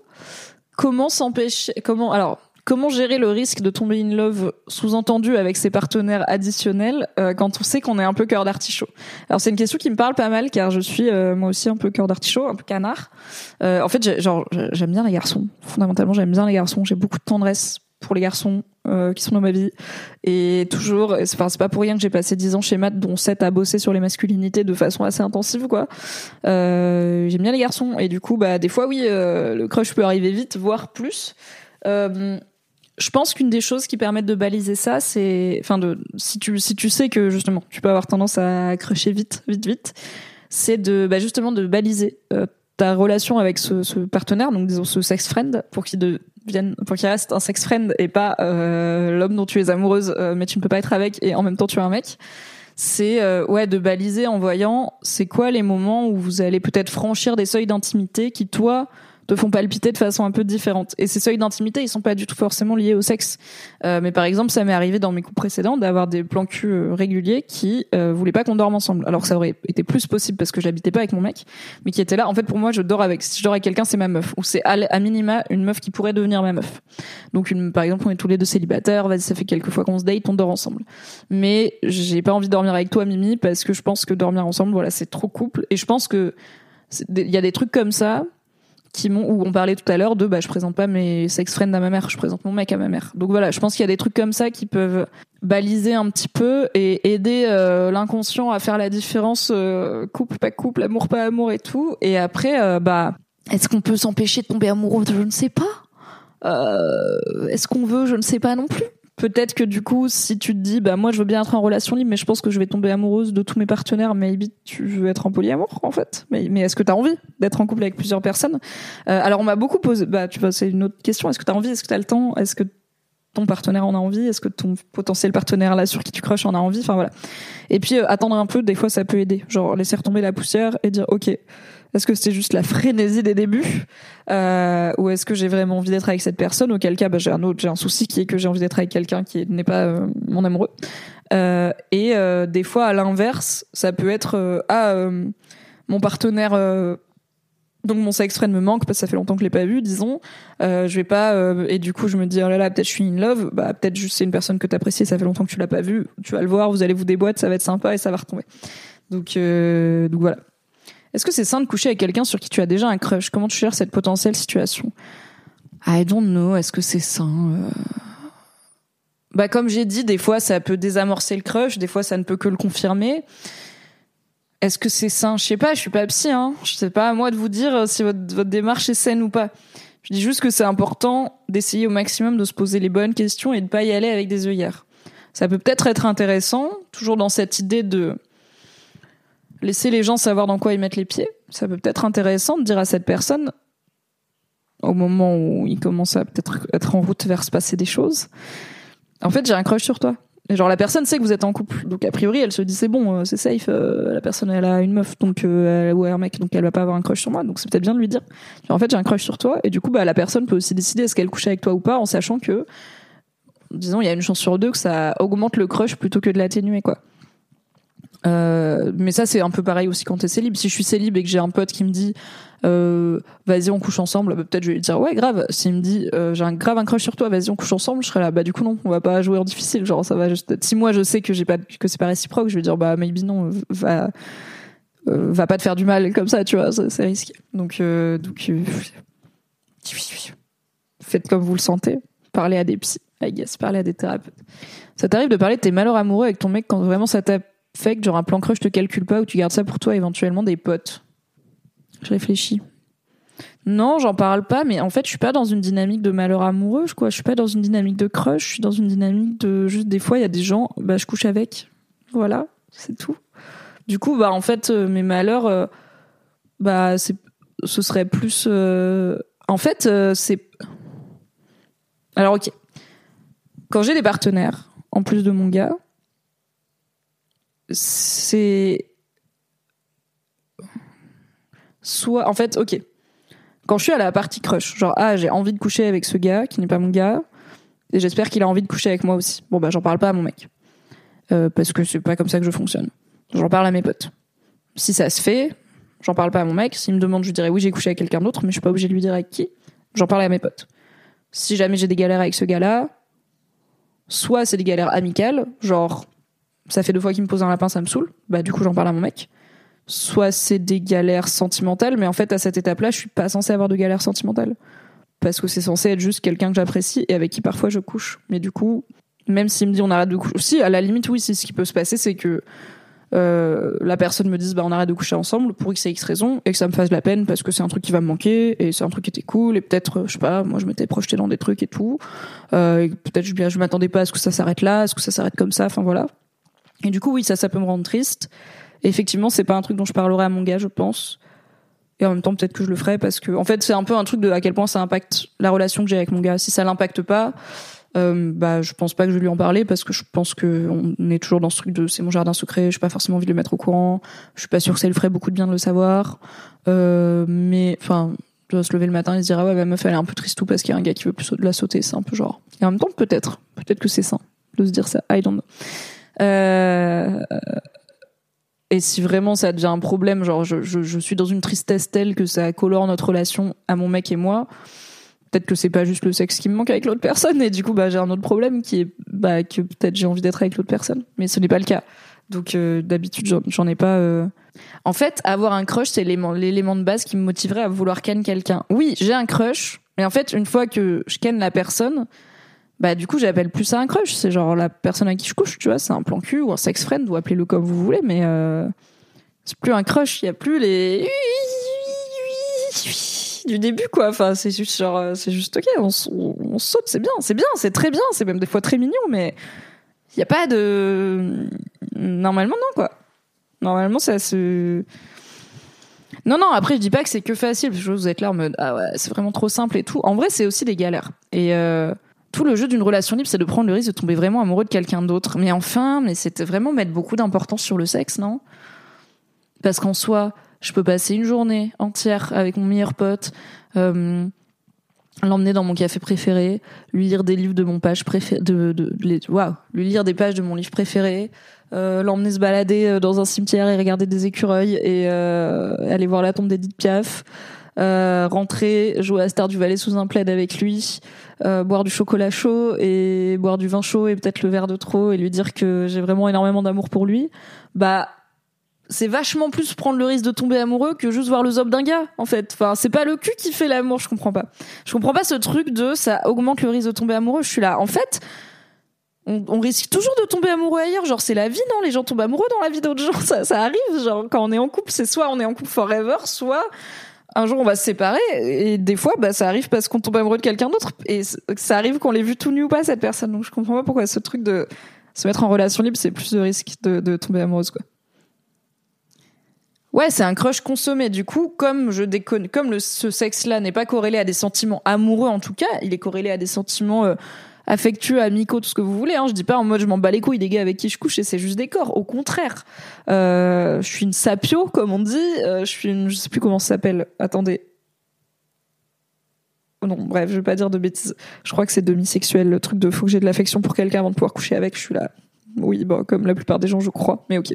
Comment s'empêcher Comment alors Comment gérer le risque de tomber in love sous-entendu avec ses partenaires additionnels quand on sait qu'on est un peu cœur d'artichaut? Alors c'est une question qui me parle pas mal car je suis moi aussi un peu cœur d'artichaut, un peu canard. en fait, genre j'aime bien les garçons. Fondamentalement, j'aime bien les garçons. J'ai beaucoup de tendresse pour les garçons euh, qui sont dans ma vie. Et toujours enfin c'est pas pour rien que j'ai passé 10 ans chez Matt dont 7 à bosser sur les masculinités de façon assez intensive quoi. Euh, j'aime bien les garçons. Et du coup bah des fois oui euh, le crush peut arriver vite voire plus. Je pense qu'une des choses qui permettent de baliser ça c'est enfin de si tu si tu sais que justement tu peux avoir tendance à crusher vite vite vite c'est de bah, justement de baliser ta relation avec ce, ce, partenaire, donc disons ce sex friend, pour qu'il pour qu'il reste un sex friend et pas euh, l'homme dont tu es amoureuse, euh, mais tu ne peux pas être avec et en même temps tu es un mec. C'est euh, ouais de baliser en voyant c'est quoi les moments où vous allez peut-être franchir des seuils d'intimité qui toi te font palpiter de façon un peu différente. Et ces seuils d'intimité, ils sont pas du tout forcément liés au sexe. Euh, mais par exemple, ça m'est arrivé dans mes coups précédents d'avoir des plans cul euh, réguliers qui euh, voulaient pas qu'on dorme ensemble. Alors que ça aurait été plus possible parce que j'habitais pas avec mon mec, mais qui était là. En fait, pour moi, je dors avec. Si je dors avec quelqu'un, c'est ma meuf. Ou c'est à minima une meuf qui pourrait devenir ma meuf. Donc, une, par exemple, on est tous les deux célibataires. Vas-y, ça fait quelques fois qu'on se date, on dort ensemble. Mais j'ai pas envie de dormir avec toi, Mimi, parce que je pense que dormir ensemble, voilà, c'est trop couple. Et je pense que il y a des trucs comme ça qui m'ont où on parlait tout à l'heure de bah je présente pas mes sex friends à ma mère, je présente mon mec à ma mère. Donc voilà, je pense qu'il y a des trucs comme ça qui peuvent baliser un petit peu et aider euh, l'inconscient à faire la différence euh, couple pas couple, amour pas amour et tout. Et après euh, bah est-ce qu'on peut s'empêcher de tomber amoureux Je ne sais pas? est-ce qu'on veut Je ne sais pas non plus? Peut-être que du coup, si tu te dis, bah moi je veux bien être en relation libre, mais je pense que je vais tomber amoureuse de tous mes partenaires, maybe tu veux être en polyamour en fait. Mais, est-ce que tu as envie d'être en couple avec plusieurs personnes? Euh, Alors on m'a beaucoup posé, bah tu vois, c'est une autre question. Est-ce que tu as envie? Est-ce que tu as le temps? Est-ce que ton partenaire en a envie Est-ce que ton potentiel partenaire là sur qui tu crushes en a envie Enfin voilà. Et puis euh, attendre un peu, des fois ça peut aider. Genre laisser retomber la poussière et dire ok, est-ce que c'était juste la frénésie des débuts euh, ou est-ce que j'ai vraiment envie d'être avec cette personne Auquel cas, bah, j'ai un autre, j'ai un souci qui est que j'ai envie d'être avec quelqu'un qui n'est pas euh, mon amoureux. Et des fois, à l'inverse, ça peut être ah mon partenaire. Donc mon sex friend me manque parce que ça fait longtemps que je l'ai pas vu, disons. je vais pas et du coup je me dis oh là là peut-être je suis in love. Bah peut-être juste c'est une personne que t'apprécies, ça fait longtemps que tu l'as pas vu. Tu vas le voir, vous allez vous déboîter, ça va être sympa et ça va retomber. Donc donc voilà. Est-ce que c'est sain de coucher avec quelqu'un sur qui tu as déjà un crush? Comment tu gères cette potentielle situation? I don't know. Est-ce que c'est sain euh? Bah comme j'ai dit, des fois ça peut désamorcer le crush, des fois ça ne peut que le confirmer. Est-ce que c'est sain? Je sais pas, je suis pas psy, hein. Je sais pas à moi de vous dire si votre, votre démarche est saine ou pas. Je dis juste que c'est important d'essayer au maximum de se poser les bonnes questions et de pas y aller avec des œillères. Ça peut peut-être être intéressant, toujours dans cette idée de laisser les gens savoir dans quoi ils mettent les pieds. Ça peut peut-être intéressant de dire à cette personne, au moment où il commence à peut-être être en route vers se passer des choses, en fait, j'ai un crush sur toi. Genre la personne sait que vous êtes en couple, donc a priori elle se dit c'est bon, euh, c'est safe. euh, la personne elle a une meuf, donc euh, elle, ou un mec, donc elle va pas avoir un crush sur moi, donc c'est peut-être bien de lui dire. En fait j'ai un crush sur toi, et du coup bah la personne peut aussi décider est-ce qu'elle couche avec toi ou pas, en sachant que, disons il y a une chance sur deux que ça augmente le crush plutôt que de l'atténuer quoi. Mais ça c'est un peu pareil aussi quand t'es célib. Si je suis célib et que j'ai un pote qui me dit euh, vas-y on couche ensemble, bah, peut-être je vais lui dire ouais grave. S'il me dit euh, j'ai un grave un crush sur toi, vas-y on couche ensemble, je serai là bah du coup non, on va pas jouer en difficile. Genre ça va juste. Si moi je sais que j'ai pas que c'est pas réciproque, je vais dire bah maybe non, va euh, va pas te faire du mal comme ça, tu vois, c'est risqué. Donc donc faites comme vous le sentez. Parlez à des psys, I guess, parlez à des thérapeutes. Ça t'arrive de parler de tes malheurs amoureux avec ton mec quand vraiment ça t'affecte, genre un plan crush te calcule pas ou tu gardes ça pour toi éventuellement des potes? Je réfléchis. Non, j'en parle pas, mais en fait, je suis pas dans une dynamique de malheur amoureux, quoi. Je suis pas dans une dynamique de crush, je suis dans une dynamique de juste des fois, il y a des gens, bah, je couche avec. Voilà, c'est tout. Du coup, bah, en fait, euh, mes malheurs, euh, bah, ce serait plus, euh, en fait, c'est, alors, ok. Quand j'ai des partenaires, en plus de mon gars, c'est soit en fait ok. Quand je suis à la partie crush genre ah j'ai envie de coucher avec ce gars qui n'est pas mon gars et j'espère qu'il a envie de coucher avec moi aussi. Bon bah j'en parle pas à mon mec. Euh, parce que c'est pas comme ça que je fonctionne. J'en parle à mes potes. Si ça se fait j'en parle pas à mon mec. S'il me demande je lui dirais oui j'ai couché avec quelqu'un d'autre mais je suis pas obligée de lui dire avec qui j'en parle à mes potes. Si jamais j'ai des galères avec ce gars-là soit c'est des galères amicales genre ça fait deux fois qu'il me pose un lapin, ça me saoule. Bah, du coup, j'en parle à mon mec. Soit c'est des galères sentimentales, mais en fait, à cette étape-là, je suis pas censée avoir de galères sentimentales. Parce que c'est censé être juste quelqu'un que j'apprécie et avec qui parfois je couche. Mais du coup, même s'il me dit on arrête de coucher, si, à la limite, oui, si ce qui peut se passer, c'est que euh, la personne me dise bah on arrête de coucher ensemble pour x et x raison et que ça me fasse la peine parce que c'est un truc qui va me manquer et c'est un truc qui était cool et peut-être euh, je sais pas moi je m'étais projeté dans des trucs et tout euh, peut-être je, je m'attendais pas à ce que ça s'arrête là à ce que ça s'arrête comme ça enfin voilà et du coup, oui, ça, ça peut me rendre triste. Et effectivement, c'est pas un truc dont je parlerai à mon gars, je pense. Et en même temps, peut-être que je le ferai parce que, en fait, c'est un peu un truc de à quel point ça impacte la relation que j'ai avec mon gars. Si ça l'impacte pas, euh, bah, je pense pas que je vais lui en parler parce que je pense que on est toujours dans ce truc de c'est mon jardin secret. J'ai pas forcément envie de le mettre au courant. Je suis pas sûre que ça lui ferait beaucoup de bien de le savoir. Euh, mais, enfin, doit se lever le matin et se dire ah ouais, ma meuf elle est un peu triste tout parce qu'il y a un gars qui veut plus de la sauter. C'est un peu genre. Et en même temps, peut-être, peut-être que c'est sain de se dire ça. I don't know. Euh, et si vraiment ça devient un problème, genre je, suis dans une tristesse telle que ça colore notre relation à mon mec et moi, peut-être que c'est pas juste le sexe qui me manque avec l'autre personne et du coup bah j'ai un autre problème qui est bah que peut-être j'ai envie d'être avec l'autre personne, mais ce n'est pas le cas. Donc euh, d'habitude j'en- ai pas. euh. En fait, avoir un crush c'est l'élément de base qui me motiverait à vouloir ken quelqu'un. Oui, j'ai un crush, mais en fait une fois que je ken la personne, bah du coup j'appelle plus ça un crush. C'est genre la personne à qui je couche tu vois. C'est un plan cul ou un sex friend. Ou appelez-le comme vous voulez mais euh, c'est plus un crush. Il y a plus les du début quoi. Enfin c'est juste genre euh, c'est juste ok. On, saute. C'est bien. C'est bien. C'est très bien. C'est même des fois très mignon mais il y a pas de normalement non quoi. Normalement ça se non, non, après, je dis pas que c'est que facile, parce que vous êtes là en mode, ah ouais, c'est vraiment trop simple et tout. En vrai, c'est aussi des galères. Et euh, tout le jeu d'une relation libre, c'est de prendre le risque de tomber vraiment amoureux de quelqu'un d'autre. Mais enfin, mais c'était vraiment mettre beaucoup d'importance sur le sexe, non? Parce qu'en soi, je peux passer une journée entière avec mon meilleur pote, euh, l'emmener dans mon café préféré, lui lire des livres de mon page préféré, de, de, de- waouh, lui lire des pages de mon livre préféré, euh, l'emmener se balader euh, dans un cimetière et regarder des écureuils et euh, aller voir la tombe d'Edith Piaf, euh, rentrer, jouer à Star du Valais sous un plaid avec lui, euh, boire du chocolat chaud et boire du vin chaud et peut-être le verre de trop et lui dire que j'ai vraiment énormément d'amour pour lui, bah c'est vachement plus prendre le risque de tomber amoureux que juste voir le zob d'un gars en fait. Enfin, c'est pas le cul qui fait l'amour, je comprends pas. Je comprends pas ce truc de ça augmente le risque de tomber amoureux. Je suis là. En fait, on, risque toujours de tomber amoureux ailleurs. Genre, c'est la vie, non? Les gens tombent amoureux dans la vie d'autres gens. Ça, ça arrive. Genre, quand on est en couple, c'est soit on est en couple forever, soit un jour on va se séparer et des fois bah ça arrive parce qu'on tombe amoureux de quelqu'un d'autre et ça arrive qu'on l'ait vu tout nu ou pas cette personne. Donc je comprends pas pourquoi ce truc de se mettre en relation libre c'est plus de risque de, tomber amoureuse quoi. Ouais c'est un crush consommé. Du coup comme je déconne comme ce sexe là n'est pas corrélé à des sentiments amoureux en tout cas il est corrélé à des sentiments euh, affectueux, amicaux, tout ce que vous voulez. Hein. Je dis pas en mode je m'en bats les couilles des gars avec qui je couche et c'est juste des corps. Au contraire, euh, je suis une sapio comme on dit. Euh, je suis une, je sais plus comment ça s'appelle. Attendez. Non, bref, je vais pas dire de bêtises. Je crois que c'est demi-sexuel, le truc de faut que j'ai de l'affection pour quelqu'un avant de pouvoir coucher avec. Je suis là. Oui, bon, comme la plupart des gens, je crois, mais ok.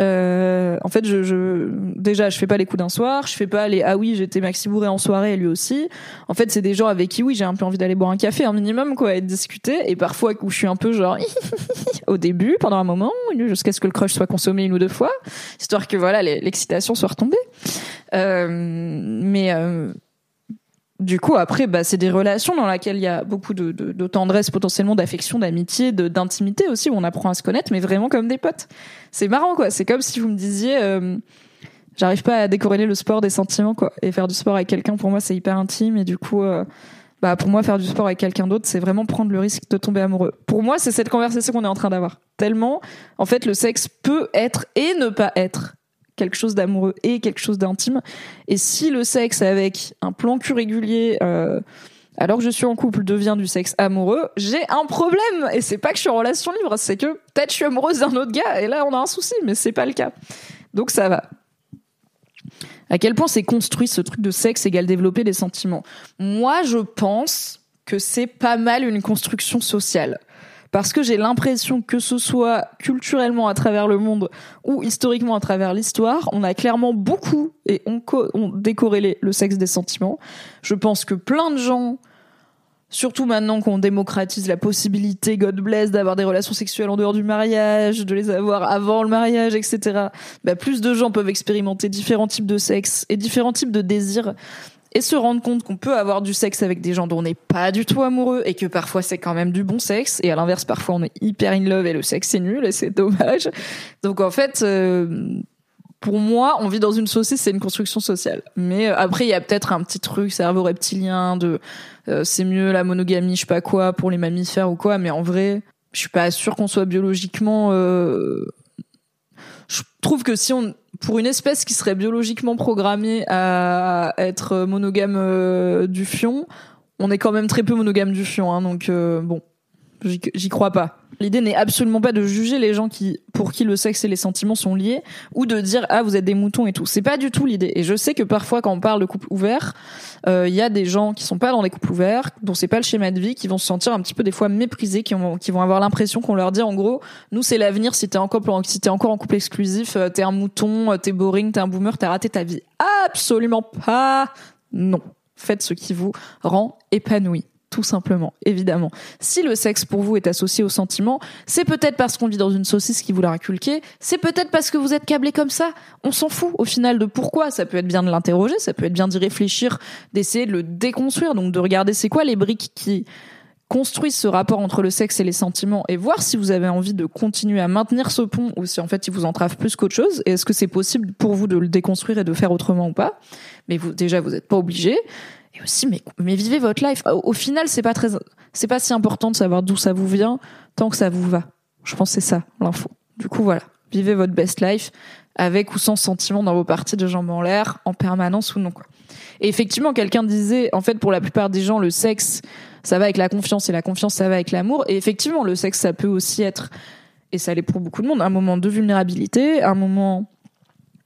Euh, en fait, je, je, déjà, je fais pas les coups d'un soir, je fais pas les ah oui, j'étais maxi bourré en soirée lui aussi. En fait, c'est des gens avec qui oui, j'ai un peu envie d'aller boire un café, un minimum quoi, et discuter. Et parfois où je suis un peu genre au début, pendant un moment, jusqu'à ce que le crush soit consommé une ou deux fois, histoire que voilà l'excitation soit retombée. Euh, mais euh, du coup, après, bah, c'est des relations dans lesquelles il y a beaucoup de, tendresse, potentiellement d'affection, d'amitié, d'intimité aussi, où on apprend à se connaître, mais vraiment comme des potes. C'est marrant, quoi. C'est comme si vous me disiez, euh, j'arrive pas à décorréler le sport des sentiments, quoi. Et faire du sport avec quelqu'un, pour moi, c'est hyper intime, et du coup, euh, bah, pour moi, faire du sport avec quelqu'un d'autre, c'est vraiment prendre le risque de tomber amoureux. Pour moi, c'est cette conversation qu'on est en train d'avoir. Tellement, en fait, le sexe peut être et ne pas être quelque chose d'amoureux et quelque chose d'intime. Et si le sexe avec un plan cul régulier, euh, alors que je suis en couple, devient du sexe amoureux, j'ai un problème. Et c'est pas que je suis en relation libre, c'est que peut-être je suis amoureuse d'un autre gars et là on a un souci, mais c'est pas le cas. Donc ça va. À quel point c'est construit ce truc de sexe égale développer des sentiments? Moi, je pense que c'est pas mal une construction sociale parce que j'ai l'impression que ce soit culturellement à travers le monde ou historiquement à travers l'histoire, on a clairement beaucoup et on, décorrélé le sexe des sentiments. Je pense que plein de gens Surtout maintenant qu'on démocratise la possibilité, God bless, d'avoir des relations sexuelles en dehors du mariage, de les avoir avant le mariage, etc. Bah, plus de gens peuvent expérimenter différents types de sexe et différents types de désirs et se rendre compte qu'on peut avoir du sexe avec des gens dont on n'est pas du tout amoureux et que parfois c'est quand même du bon sexe et à l'inverse parfois on est hyper in love et le sexe est nul et c'est dommage. Donc en fait euh, pour moi, on vit dans une société, c'est une construction sociale. Mais euh, après, il y a peut-être un petit truc cerveau reptilien de euh, c'est mieux la monogamie, je sais pas quoi, pour les mammifères ou quoi. Mais en vrai, je suis pas sûre qu'on soit biologiquement. Je trouve que si on pour une espèce qui serait biologiquement programmée à être monogame euh, du fion, on est quand même très peu monogame du fion, hein, donc euh, bon, j'y crois pas. L'idée n'est absolument pas de juger les gens qui, pour qui le sexe et les sentiments sont liés, ou de dire ah vous êtes des moutons et tout. C'est pas du tout l'idée. Et je sais que parfois quand on parle de couple ouvert, il euh, y a des gens qui sont pas dans des couples ouverts, dont c'est pas le schéma de vie, qui vont se sentir un petit peu des fois méprisés, qui vont, qui vont avoir l'impression qu'on leur dit en gros, nous c'est l'avenir. Si t'es encore, si t'es encore en couple exclusif, euh, t'es un mouton, euh, t'es boring, t'es un boomer, t'as raté ta vie. Absolument pas. Non. Faites ce qui vous rend épanoui tout simplement, évidemment. Si le sexe pour vous est associé au sentiment, c'est peut-être parce qu'on vit dans une saucisse qui vous l'a inculqué, c'est peut-être parce que vous êtes câblé comme ça. On s'en fout au final de pourquoi. Ça peut être bien de l'interroger, ça peut être bien d'y réfléchir, d'essayer de le déconstruire, donc de regarder c'est quoi les briques qui construisent ce rapport entre le sexe et les sentiments et voir si vous avez envie de continuer à maintenir ce pont ou si en fait il vous entrave plus qu'autre chose et est-ce que c'est possible pour vous de le déconstruire et de faire autrement ou pas mais vous déjà vous n'êtes pas obligé aussi mais vivez votre life. Au, final c'est pas très c'est pas si important de savoir d'où ça vous vient tant que ça vous va. Je pense que c'est ça l'info. Du coup voilà. Vivez votre best life avec ou sans sentiment dans vos parties de jambes en l'air en permanence ou non et effectivement quelqu'un disait en fait pour la plupart des gens le sexe ça va avec la confiance et la confiance ça va avec l'amour. Et effectivement le sexe ça peut aussi être et ça l'est pour beaucoup de monde un moment de vulnérabilité un moment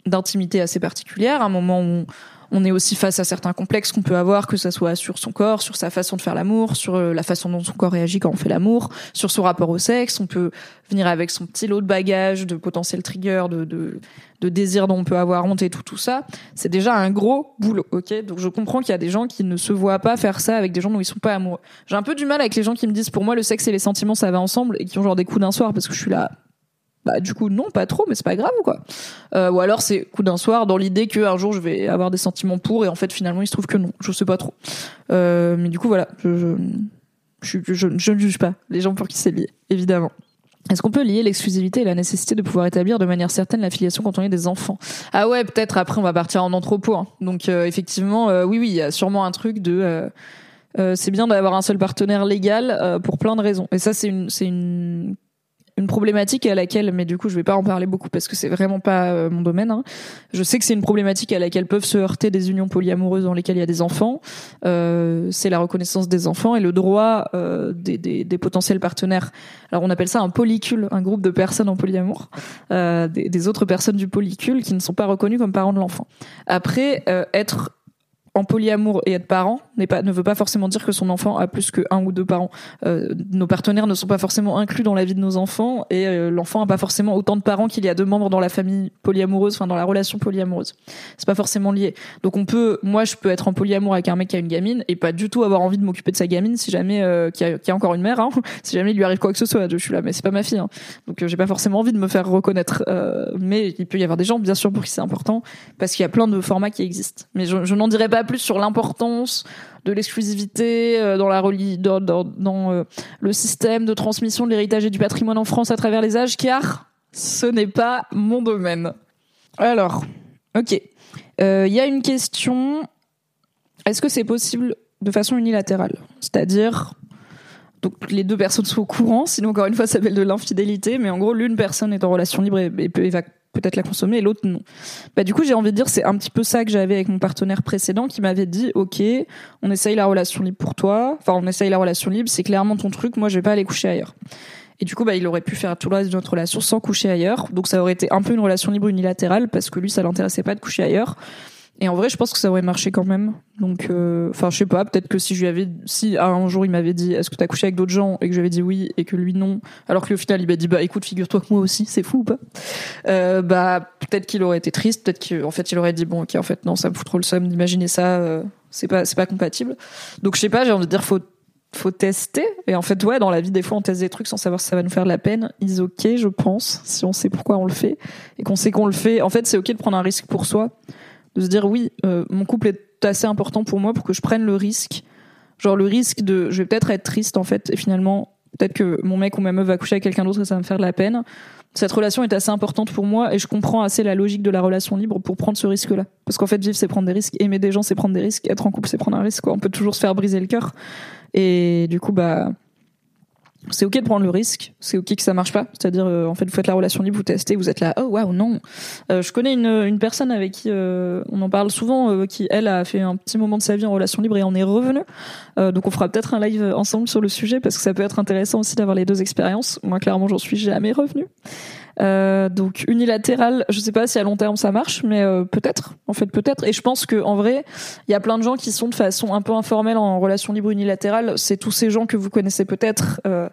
d'intimité assez particulière un moment où on est aussi face à certains complexes qu'on peut avoir, que ça soit sur son corps, sur sa façon de faire l'amour, sur euh, la façon dont son corps réagit quand on fait l'amour, sur son rapport au sexe. On peut venir avec son petit lot de bagages, de potentiel trigger, de, de, de désir dont on peut avoir honte et tout, tout ça. C'est déjà un gros boulot, ok? Donc je comprends qu'il y a des gens qui ne se voient pas faire ça avec des gens dont ils sont pas amoureux. J'ai un peu du mal avec les gens qui me disent pour moi le sexe et les sentiments ça va ensemble et qui ont genre des coups d'un soir parce que je suis là bah du coup non pas trop mais c'est pas grave quoi euh, ou alors c'est coup d'un soir dans l'idée que un jour je vais avoir des sentiments pour et en fait finalement il se trouve que non je sais pas trop euh, mais du coup voilà je je, je, je, ne juge pas les gens pour qui c'est lié évidemment Est-ce qu'on peut lier l'exclusivité et la nécessité de pouvoir établir de manière certaine la filiation quand on est des enfants? Ah ouais, peut-être après on va partir en entrepôt. Hein. Donc euh, effectivement, euh, oui, oui, il y a sûrement un truc de... Euh, c'est bien d'avoir un seul partenaire légal pour plein de raisons. Et ça, c'est une, c'est une une problématique à laquelle, mais du coup je vais pas en parler beaucoup parce que c'est vraiment pas euh, mon domaine. Hein. Je sais que c'est une problématique à laquelle peuvent se heurter des unions polyamoureuses dans lesquelles il y a des enfants. Euh, c'est la reconnaissance des enfants et le droit euh, des, des, des, potentiels partenaires. Alors on appelle ça un polycule, un groupe de personnes en polyamour, euh, des, des, autres personnes du polycule qui ne sont pas reconnues comme parents de l'enfant. Après, euh, être en polyamour et être parent ne veut pas forcément dire que son enfant a plus que un ou deux parents. Euh, nos partenaires ne sont pas forcément inclus dans la vie de nos enfants et euh, l'enfant a pas forcément autant de parents qu'il y a de membres dans la famille polyamoureuse, enfin dans la relation polyamoureuse. C'est pas forcément lié. Donc on peut, moi je peux être en polyamour avec un mec qui a une gamine et pas du tout avoir envie de m'occuper de sa gamine si jamais euh, qui, a, encore une mère, hein, si jamais il lui arrive quoi que ce soit. Je suis là, mais c'est pas ma fille. Hein. Donc euh, j'ai pas forcément envie de me faire reconnaître. Euh, mais il peut y avoir des gens, bien sûr, pour qui c'est important parce qu'il y a plein de formats qui existent. Mais je n'en dirai pas plus sur l'importance de l'exclusivité euh, dans euh, le système de transmission de l'héritage et du patrimoine en France à travers les âges, car ce n'est pas mon domaine. Alors, ok, il euh, y a une question. Est-ce que c'est possible de façon unilatérale, c'est-à-dire donc les deux personnes sont au courant, sinon encore une fois ça s'appelle de l'infidélité, mais en gros l'une personne est en relation libre et, peut peut-être la consommer et l'autre non. Bah du coup j'ai envie de dire c'est un petit peu ça que j'avais avec mon partenaire précédent qui m'avait dit ok on essaye la relation libre pour toi, enfin on essaye la relation libre c'est clairement ton truc, moi je vais pas aller coucher ailleurs. Et du coup bah il aurait pu faire tout le reste de notre relation sans coucher ailleurs, donc ça aurait été un peu une relation libre unilatérale parce que lui ça l'intéressait pas de coucher ailleurs. Et en vrai, je pense que ça aurait marché quand même. Donc, euh, enfin, je sais pas. Peut-être que si je lui avais, si un jour il m'avait dit, est-ce que t'as couché avec d'autres gens, et que j'avais dit oui, et que lui non, alors que au final il m'a dit, bah écoute, figure-toi que moi aussi, c'est fou ou pas? Euh, Bah peut-être qu'il aurait été triste. Peut-être qu'en fait il aurait dit, bon, ok, en fait non, ça me fout trop le seum d'imaginer ça. Euh, c'est pas, c'est pas compatible. Donc je sais pas. J'ai envie de dire, faut faut tester. Et en fait, ouais, dans la vie, des fois, on teste des trucs sans savoir si ça va nous faire de la peine. Is ok, je pense, si on sait pourquoi on le fait et qu'on sait qu'on le fait. En fait, c'est ok de prendre un risque pour soi de se dire oui, euh, mon couple est assez important pour moi pour que je prenne le risque, genre le risque de, je vais peut-être être triste en fait, et finalement peut-être que mon mec ou ma meuf va coucher avec quelqu'un d'autre et ça va me faire de la peine. Cette relation est assez importante pour moi et je comprends assez la logique de la relation libre pour prendre ce risque-là. Parce qu'en fait, vivre, c'est prendre des risques. Aimer des gens, c'est prendre des risques. Être en couple, c'est prendre un risque. Quoi. On peut toujours se faire briser le cœur. Et du coup, bah, c'est ok de prendre le risque, c'est ok que ça marche pas. C'est-à-dire, euh, en fait, vous faites la relation libre, vous testez, vous êtes là, oh waouh, non. Euh, je connais une, une personne avec qui euh, on en parle souvent, qui elle a fait un petit moment de sa vie en relation libre et en est revenue. donc on fera peut-être un live ensemble sur le sujet parce que ça peut être intéressant aussi d'avoir les deux expériences. Moi, clairement, j'en suis jamais revenue. Euh, donc unilatéral, je sais pas si à long terme ça marche, mais euh, peut-être. En fait, peut-être. Et je pense que en vrai, il y a plein de gens qui sont de façon un peu informelle en relation libre unilatérale. C'est tous ces gens que vous connaissez peut-être euh,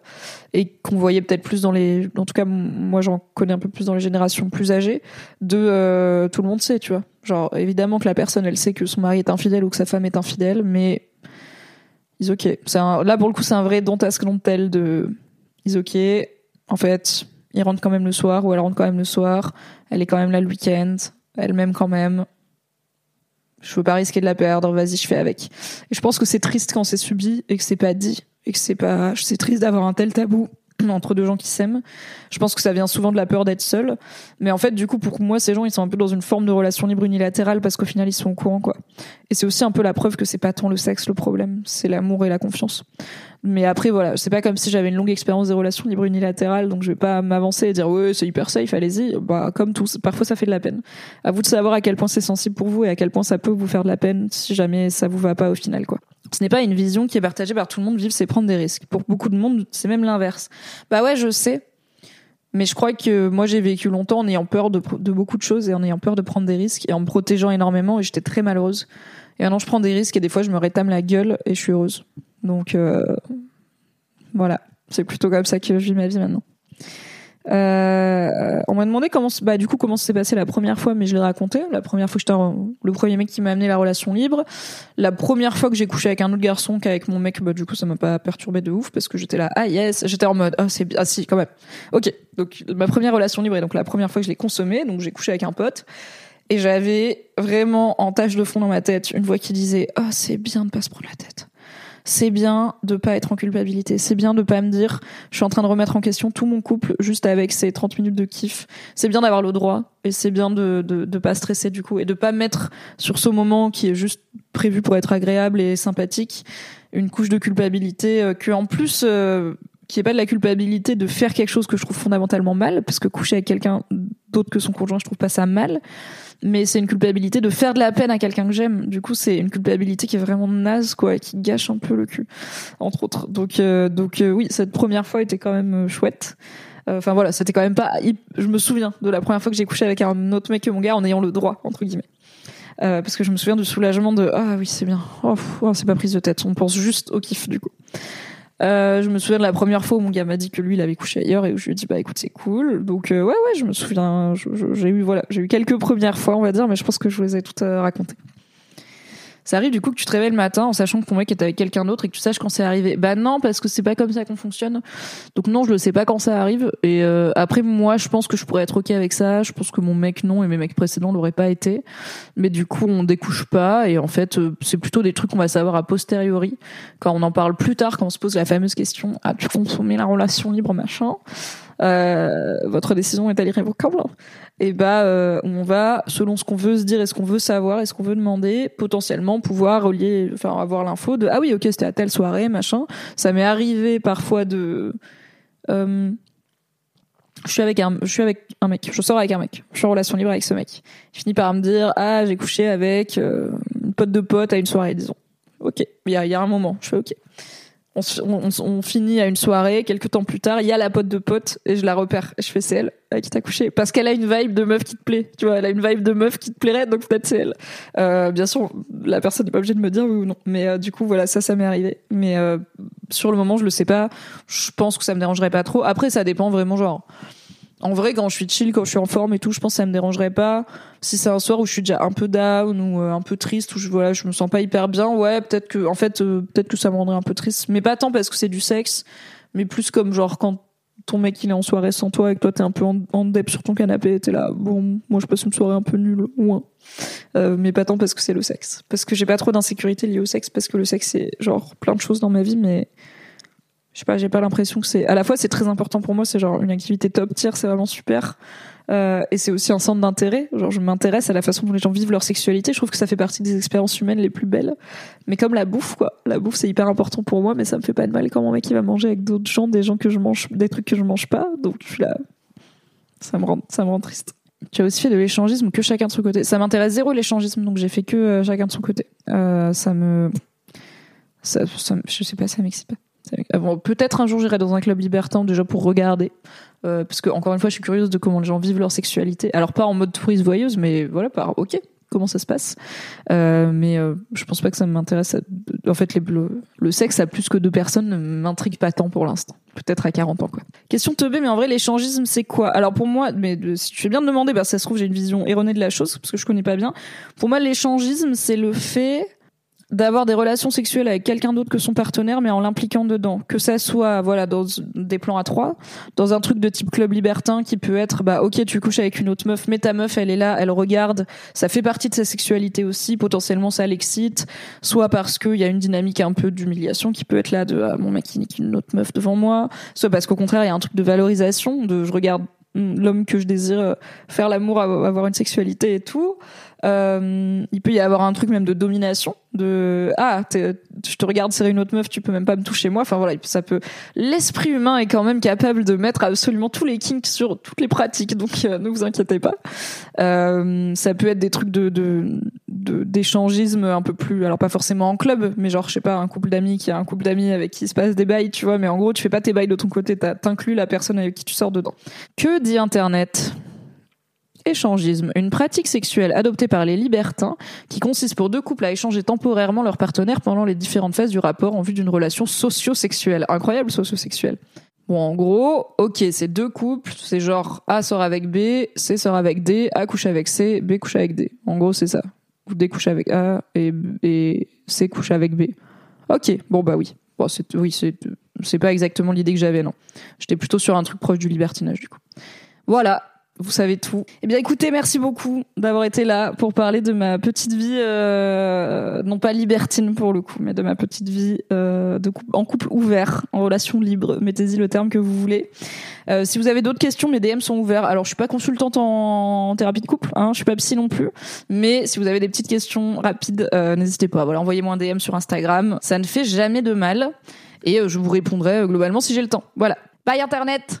et qu'on voyait peut-être plus dans les. En tout cas, moi j'en connais un peu plus dans les générations plus âgées. De euh, tout le monde sait, tu vois. Genre évidemment que la personne elle sait que son mari est infidèle ou que sa femme est infidèle, mais ils ok. C'est là pour le coup c'est un vrai don't ask don't tell de ils ok. En fait, il rentre quand même le soir ou elle rentre quand même le soir. Elle est quand même là le week-end. Elle m'aime quand même. Je veux pas risquer de la perdre. Vas-y, je fais avec. Et je pense que c'est triste quand c'est subi et que c'est pas dit et que c'est pas. C'est triste d'avoir un tel tabou entre deux gens qui s'aiment. Je pense que ça vient souvent de la peur d'être seul. Mais en fait, du coup, pour moi, ces gens, ils sont un peu dans une forme de relation libre unilatérale parce qu'au final, ils sont au courant, quoi. Et c'est aussi un peu la preuve que c'est pas tant le sexe le problème, c'est l'amour et la confiance. Mais après, voilà, c'est pas comme si j'avais une longue expérience des relations libres unilatérales, donc je vais pas m'avancer et dire ouais, c'est hyper safe, allez-y. Bah, comme tout, parfois ça fait de la peine. À vous de savoir à quel point c'est sensible pour vous et à quel point ça peut vous faire de la peine si jamais ça vous va pas au final, quoi. Ce n'est pas une vision qui est partagée par tout le monde. Vivre, c'est prendre des risques. Pour beaucoup de monde, c'est même l'inverse. Bah ouais, je sais. Mais je crois que moi, j'ai vécu longtemps en ayant peur de, beaucoup de choses et en ayant peur de prendre des risques et en me protégeant énormément et j'étais très malheureuse. Et maintenant, je prends des risques et des fois, je me rétame la gueule et je suis heureuse. Donc, euh, voilà. C'est plutôt comme ça que je vis ma vie maintenant. Euh, on m'a demandé comment, bah, du coup, comment s'est passé la première fois, mais je l'ai raconté. La première fois que j'étais le premier mec qui m'a amené la relation libre. La première fois que j'ai couché avec un autre garçon qu'avec mon mec, bah, du coup, ça m'a pas perturbé de ouf parce que j'étais là, ah yes, j'étais en mode, ah, c'est ah si, quand même. Ok. Donc, ma première relation libre et donc la première fois que je l'ai consommée, donc j'ai couché avec un pote. Et j'avais vraiment en tâche de fond dans ma tête une voix qui disait, oh, c'est bien de pas se prendre la tête c'est bien de pas être en culpabilité. C'est bien de pas me dire, je suis en train de remettre en question tout mon couple juste avec ces 30 minutes de kiff. C'est bien d'avoir le droit et c'est bien de, de, pas stresser du coup et de pas mettre sur ce moment qui est juste prévu pour être agréable et sympathique une couche de culpabilité euh, que en plus euh, qui est pas de la culpabilité de faire quelque chose que je trouve fondamentalement mal parce que coucher avec quelqu'un d'autre que son conjoint je trouve pas ça mal mais c'est une culpabilité de faire de la peine à quelqu'un que j'aime. Du coup, c'est une culpabilité qui est vraiment naze, quoi, qui gâche un peu le cul, entre autres. Donc, euh, donc euh, oui, cette première fois était quand même euh, chouette. Enfin voilà, c'était quand même pas. Je me souviens de la première fois que j'ai couché avec un autre mec que mon gars en ayant le droit entre guillemets. parce que je me souviens du soulagement de ah oui c'est bien oh, oh, c'est pas prise de tête on pense juste au kiff du coup euh, je me souviens de la première fois où mon gars m'a dit que lui il avait couché ailleurs et où je lui ai dit bah écoute c'est cool. Donc euh, ouais ouais je me souviens j'ai eu voilà j'ai eu quelques premières fois on va dire mais je pense que je vous les ai toutes euh, racontées ça arrive du coup que tu te réveilles le matin en sachant que ton mec est avec quelqu'un d'autre et que tu saches quand c'est arrivé. Bah non, parce que c'est pas comme ça qu'on fonctionne. Donc non, je le sais pas quand ça arrive. Et euh, après, moi, je pense que je pourrais être ok avec ça. Je pense que mon mec non et mes mecs précédents l'auraient pas été. Mais du coup, on découche pas. Et en fait, euh, c'est plutôt des trucs qu'on va savoir a posteriori quand on en parle plus tard, quand on se pose la fameuse question ah tu consommé la relation libre machin? Euh, votre décision est-elle irrévocable Et bah, euh, on va, selon ce qu'on veut se dire et ce qu'on veut savoir et ce qu'on veut demander, potentiellement pouvoir relier, enfin avoir l'info de ah oui ok c'était à telle soirée machin. Ça m'est arrivé parfois de euh, je suis avec un je suis avec un mec. Je sors avec un mec. Je suis en relation libre avec ce mec. Je finis par me dire ah j'ai couché avec une pote de pote à une soirée disons. Ok. Il y y a un moment. Je fais ok on, finit à une soirée, quelques temps plus tard, il y a la pote de pote et je la repère. Je fais c'est elle qui t'as couché parce qu'elle a une vibe de meuf qui te plaît. Tu vois, elle a une vibe de meuf qui te plairait, donc peut-être c'est elle. Euh, bien sûr, la personne n'est pas obligée de me dire oui ou non, mais euh, du coup voilà, ça, ça m'est arrivé. Mais euh, sur le moment, je le sais pas. Je pense que ça me dérangerait pas trop. Après, ça dépend vraiment genre en vrai, quand je suis chill, quand je suis en forme et tout, je pense que ça me dérangerait pas. Si c'est un soir où je suis déjà un peu down ou euh, un peu triste, où je voilà, je me sens pas hyper bien, ouais, peut-être que, en fait, euh, peut-être que ça me rendrait un peu triste, mais pas tant parce que c'est du sexe, mais plus comme genre quand ton mec il est en soirée sans toi et que toi t'es un peu en, en dep sur ton canapé, t'es là, bon, moi je passe une soirée un peu nulle, moins. Euh, mais pas tant parce que c'est le sexe, parce que j'ai pas trop d'insécurité liée au sexe, parce que le sexe c'est genre plein de choses dans ma vie, mais je sais pas, j'ai pas l'impression que c'est. À la fois, c'est très important pour moi, c'est genre une activité top tier, c'est vraiment super. Euh, et c'est aussi un centre d'intérêt. Genre, je m'intéresse à la façon dont les gens vivent leur sexualité. Je trouve que ça fait partie des expériences humaines les plus belles. Mais comme la bouffe, quoi. La bouffe, c'est hyper important pour moi, mais ça me fait pas de mal quand mon mec il va manger avec d'autres gens, des gens que je mange, des trucs que je mange pas. Donc, je suis là. Ça me rend, ça me rend triste. Tu as aussi fait de l'échangisme que chacun de son côté. Ça m'intéresse zéro l'échangisme, donc j'ai fait que euh, chacun de son côté. Euh, ça me, ça, je sais pas, ça m'excite pas. Peut-être un jour j'irai dans un club libertin déjà pour regarder, euh, parce que encore une fois je suis curieuse de comment les gens vivent leur sexualité. Alors pas en mode touriste voyeuse, mais voilà, par ok, comment ça se passe. Euh, mais euh, je pense pas que ça m'intéresse. En fait, le, le, sexe à plus que deux personnes ne m'intrigue pas tant pour l'instant. Peut-être à 40 ans quoi. Question teubée, mais en vrai l'échangisme c'est quoi? Alors pour moi, mais si tu fais bien de demander, bah ça se trouve j'ai une vision erronée de la chose parce que je connais pas bien. Pour moi l'échangisme c'est le fait d'avoir des relations sexuelles avec quelqu'un d'autre que son partenaire, mais en l'impliquant dedans. Que ça soit, voilà, dans des plans à trois, dans un truc de type club libertin qui peut être, bah, ok, tu couches avec une autre meuf, mais ta meuf, elle est là, elle regarde, ça fait partie de sa sexualité aussi, potentiellement ça l'excite, soit parce qu'il y a une dynamique un peu d'humiliation qui peut être là de, ah, mon mec, il nique une autre meuf devant moi, soit parce qu'au contraire, il y a un truc de valorisation, de, je regarde l'homme que je désire euh, faire l'amour, avoir une sexualité et tout. Euh, il peut y avoir un truc même de domination, de ah, je te regarde serrer une autre meuf, tu peux même pas me toucher moi. Enfin voilà, ça peut. L'esprit humain est quand même capable de mettre absolument tous les kinks sur toutes les pratiques, donc euh, ne vous inquiétez pas. Euh, ça peut être des trucs de d'échangisme un peu plus, alors pas forcément en club, mais genre je sais pas un couple d'amis qui a un couple d'amis avec qui se passe des bails, tu vois. Mais en gros, tu fais pas tes bails de ton côté, t'inclus la personne avec qui tu sors dedans. Que dit Internet? Échangisme, une pratique sexuelle adoptée par les libertins qui consiste pour deux couples à échanger temporairement leurs partenaires pendant les différentes phases du rapport en vue d'une relation socio-sexuelle. Incroyable socio-sexuelle. Bon, en gros, ok, c'est deux couples, c'est genre A sort avec B, C sort avec D, A couche avec C, B couche avec D. En gros, c'est ça. D couche avec A et, C couche avec B. Ok, bon bah oui. C'est oui, c'est c'est pas exactement l'idée que j'avais, non. J'étais plutôt sur un truc proche du libertinage du coup. Voilà, vous savez tout. Eh bien, écoutez, merci beaucoup d'avoir été là pour parler de ma petite vie, euh, non pas libertine pour le coup, mais de ma petite vie euh, de couple, en couple ouvert, en relation libre. Mettez-y le terme que vous voulez. Euh, si vous avez d'autres questions, mes DM sont ouverts. Alors, je suis pas consultante en, thérapie de couple, hein, je suis pas psy non plus, mais si vous avez des petites questions rapides, n'hésitez pas. Voilà, envoyez-moi un DM sur Instagram. Ça ne fait jamais de mal et je vous répondrai globalement si j'ai le temps. Voilà. Bye Internet.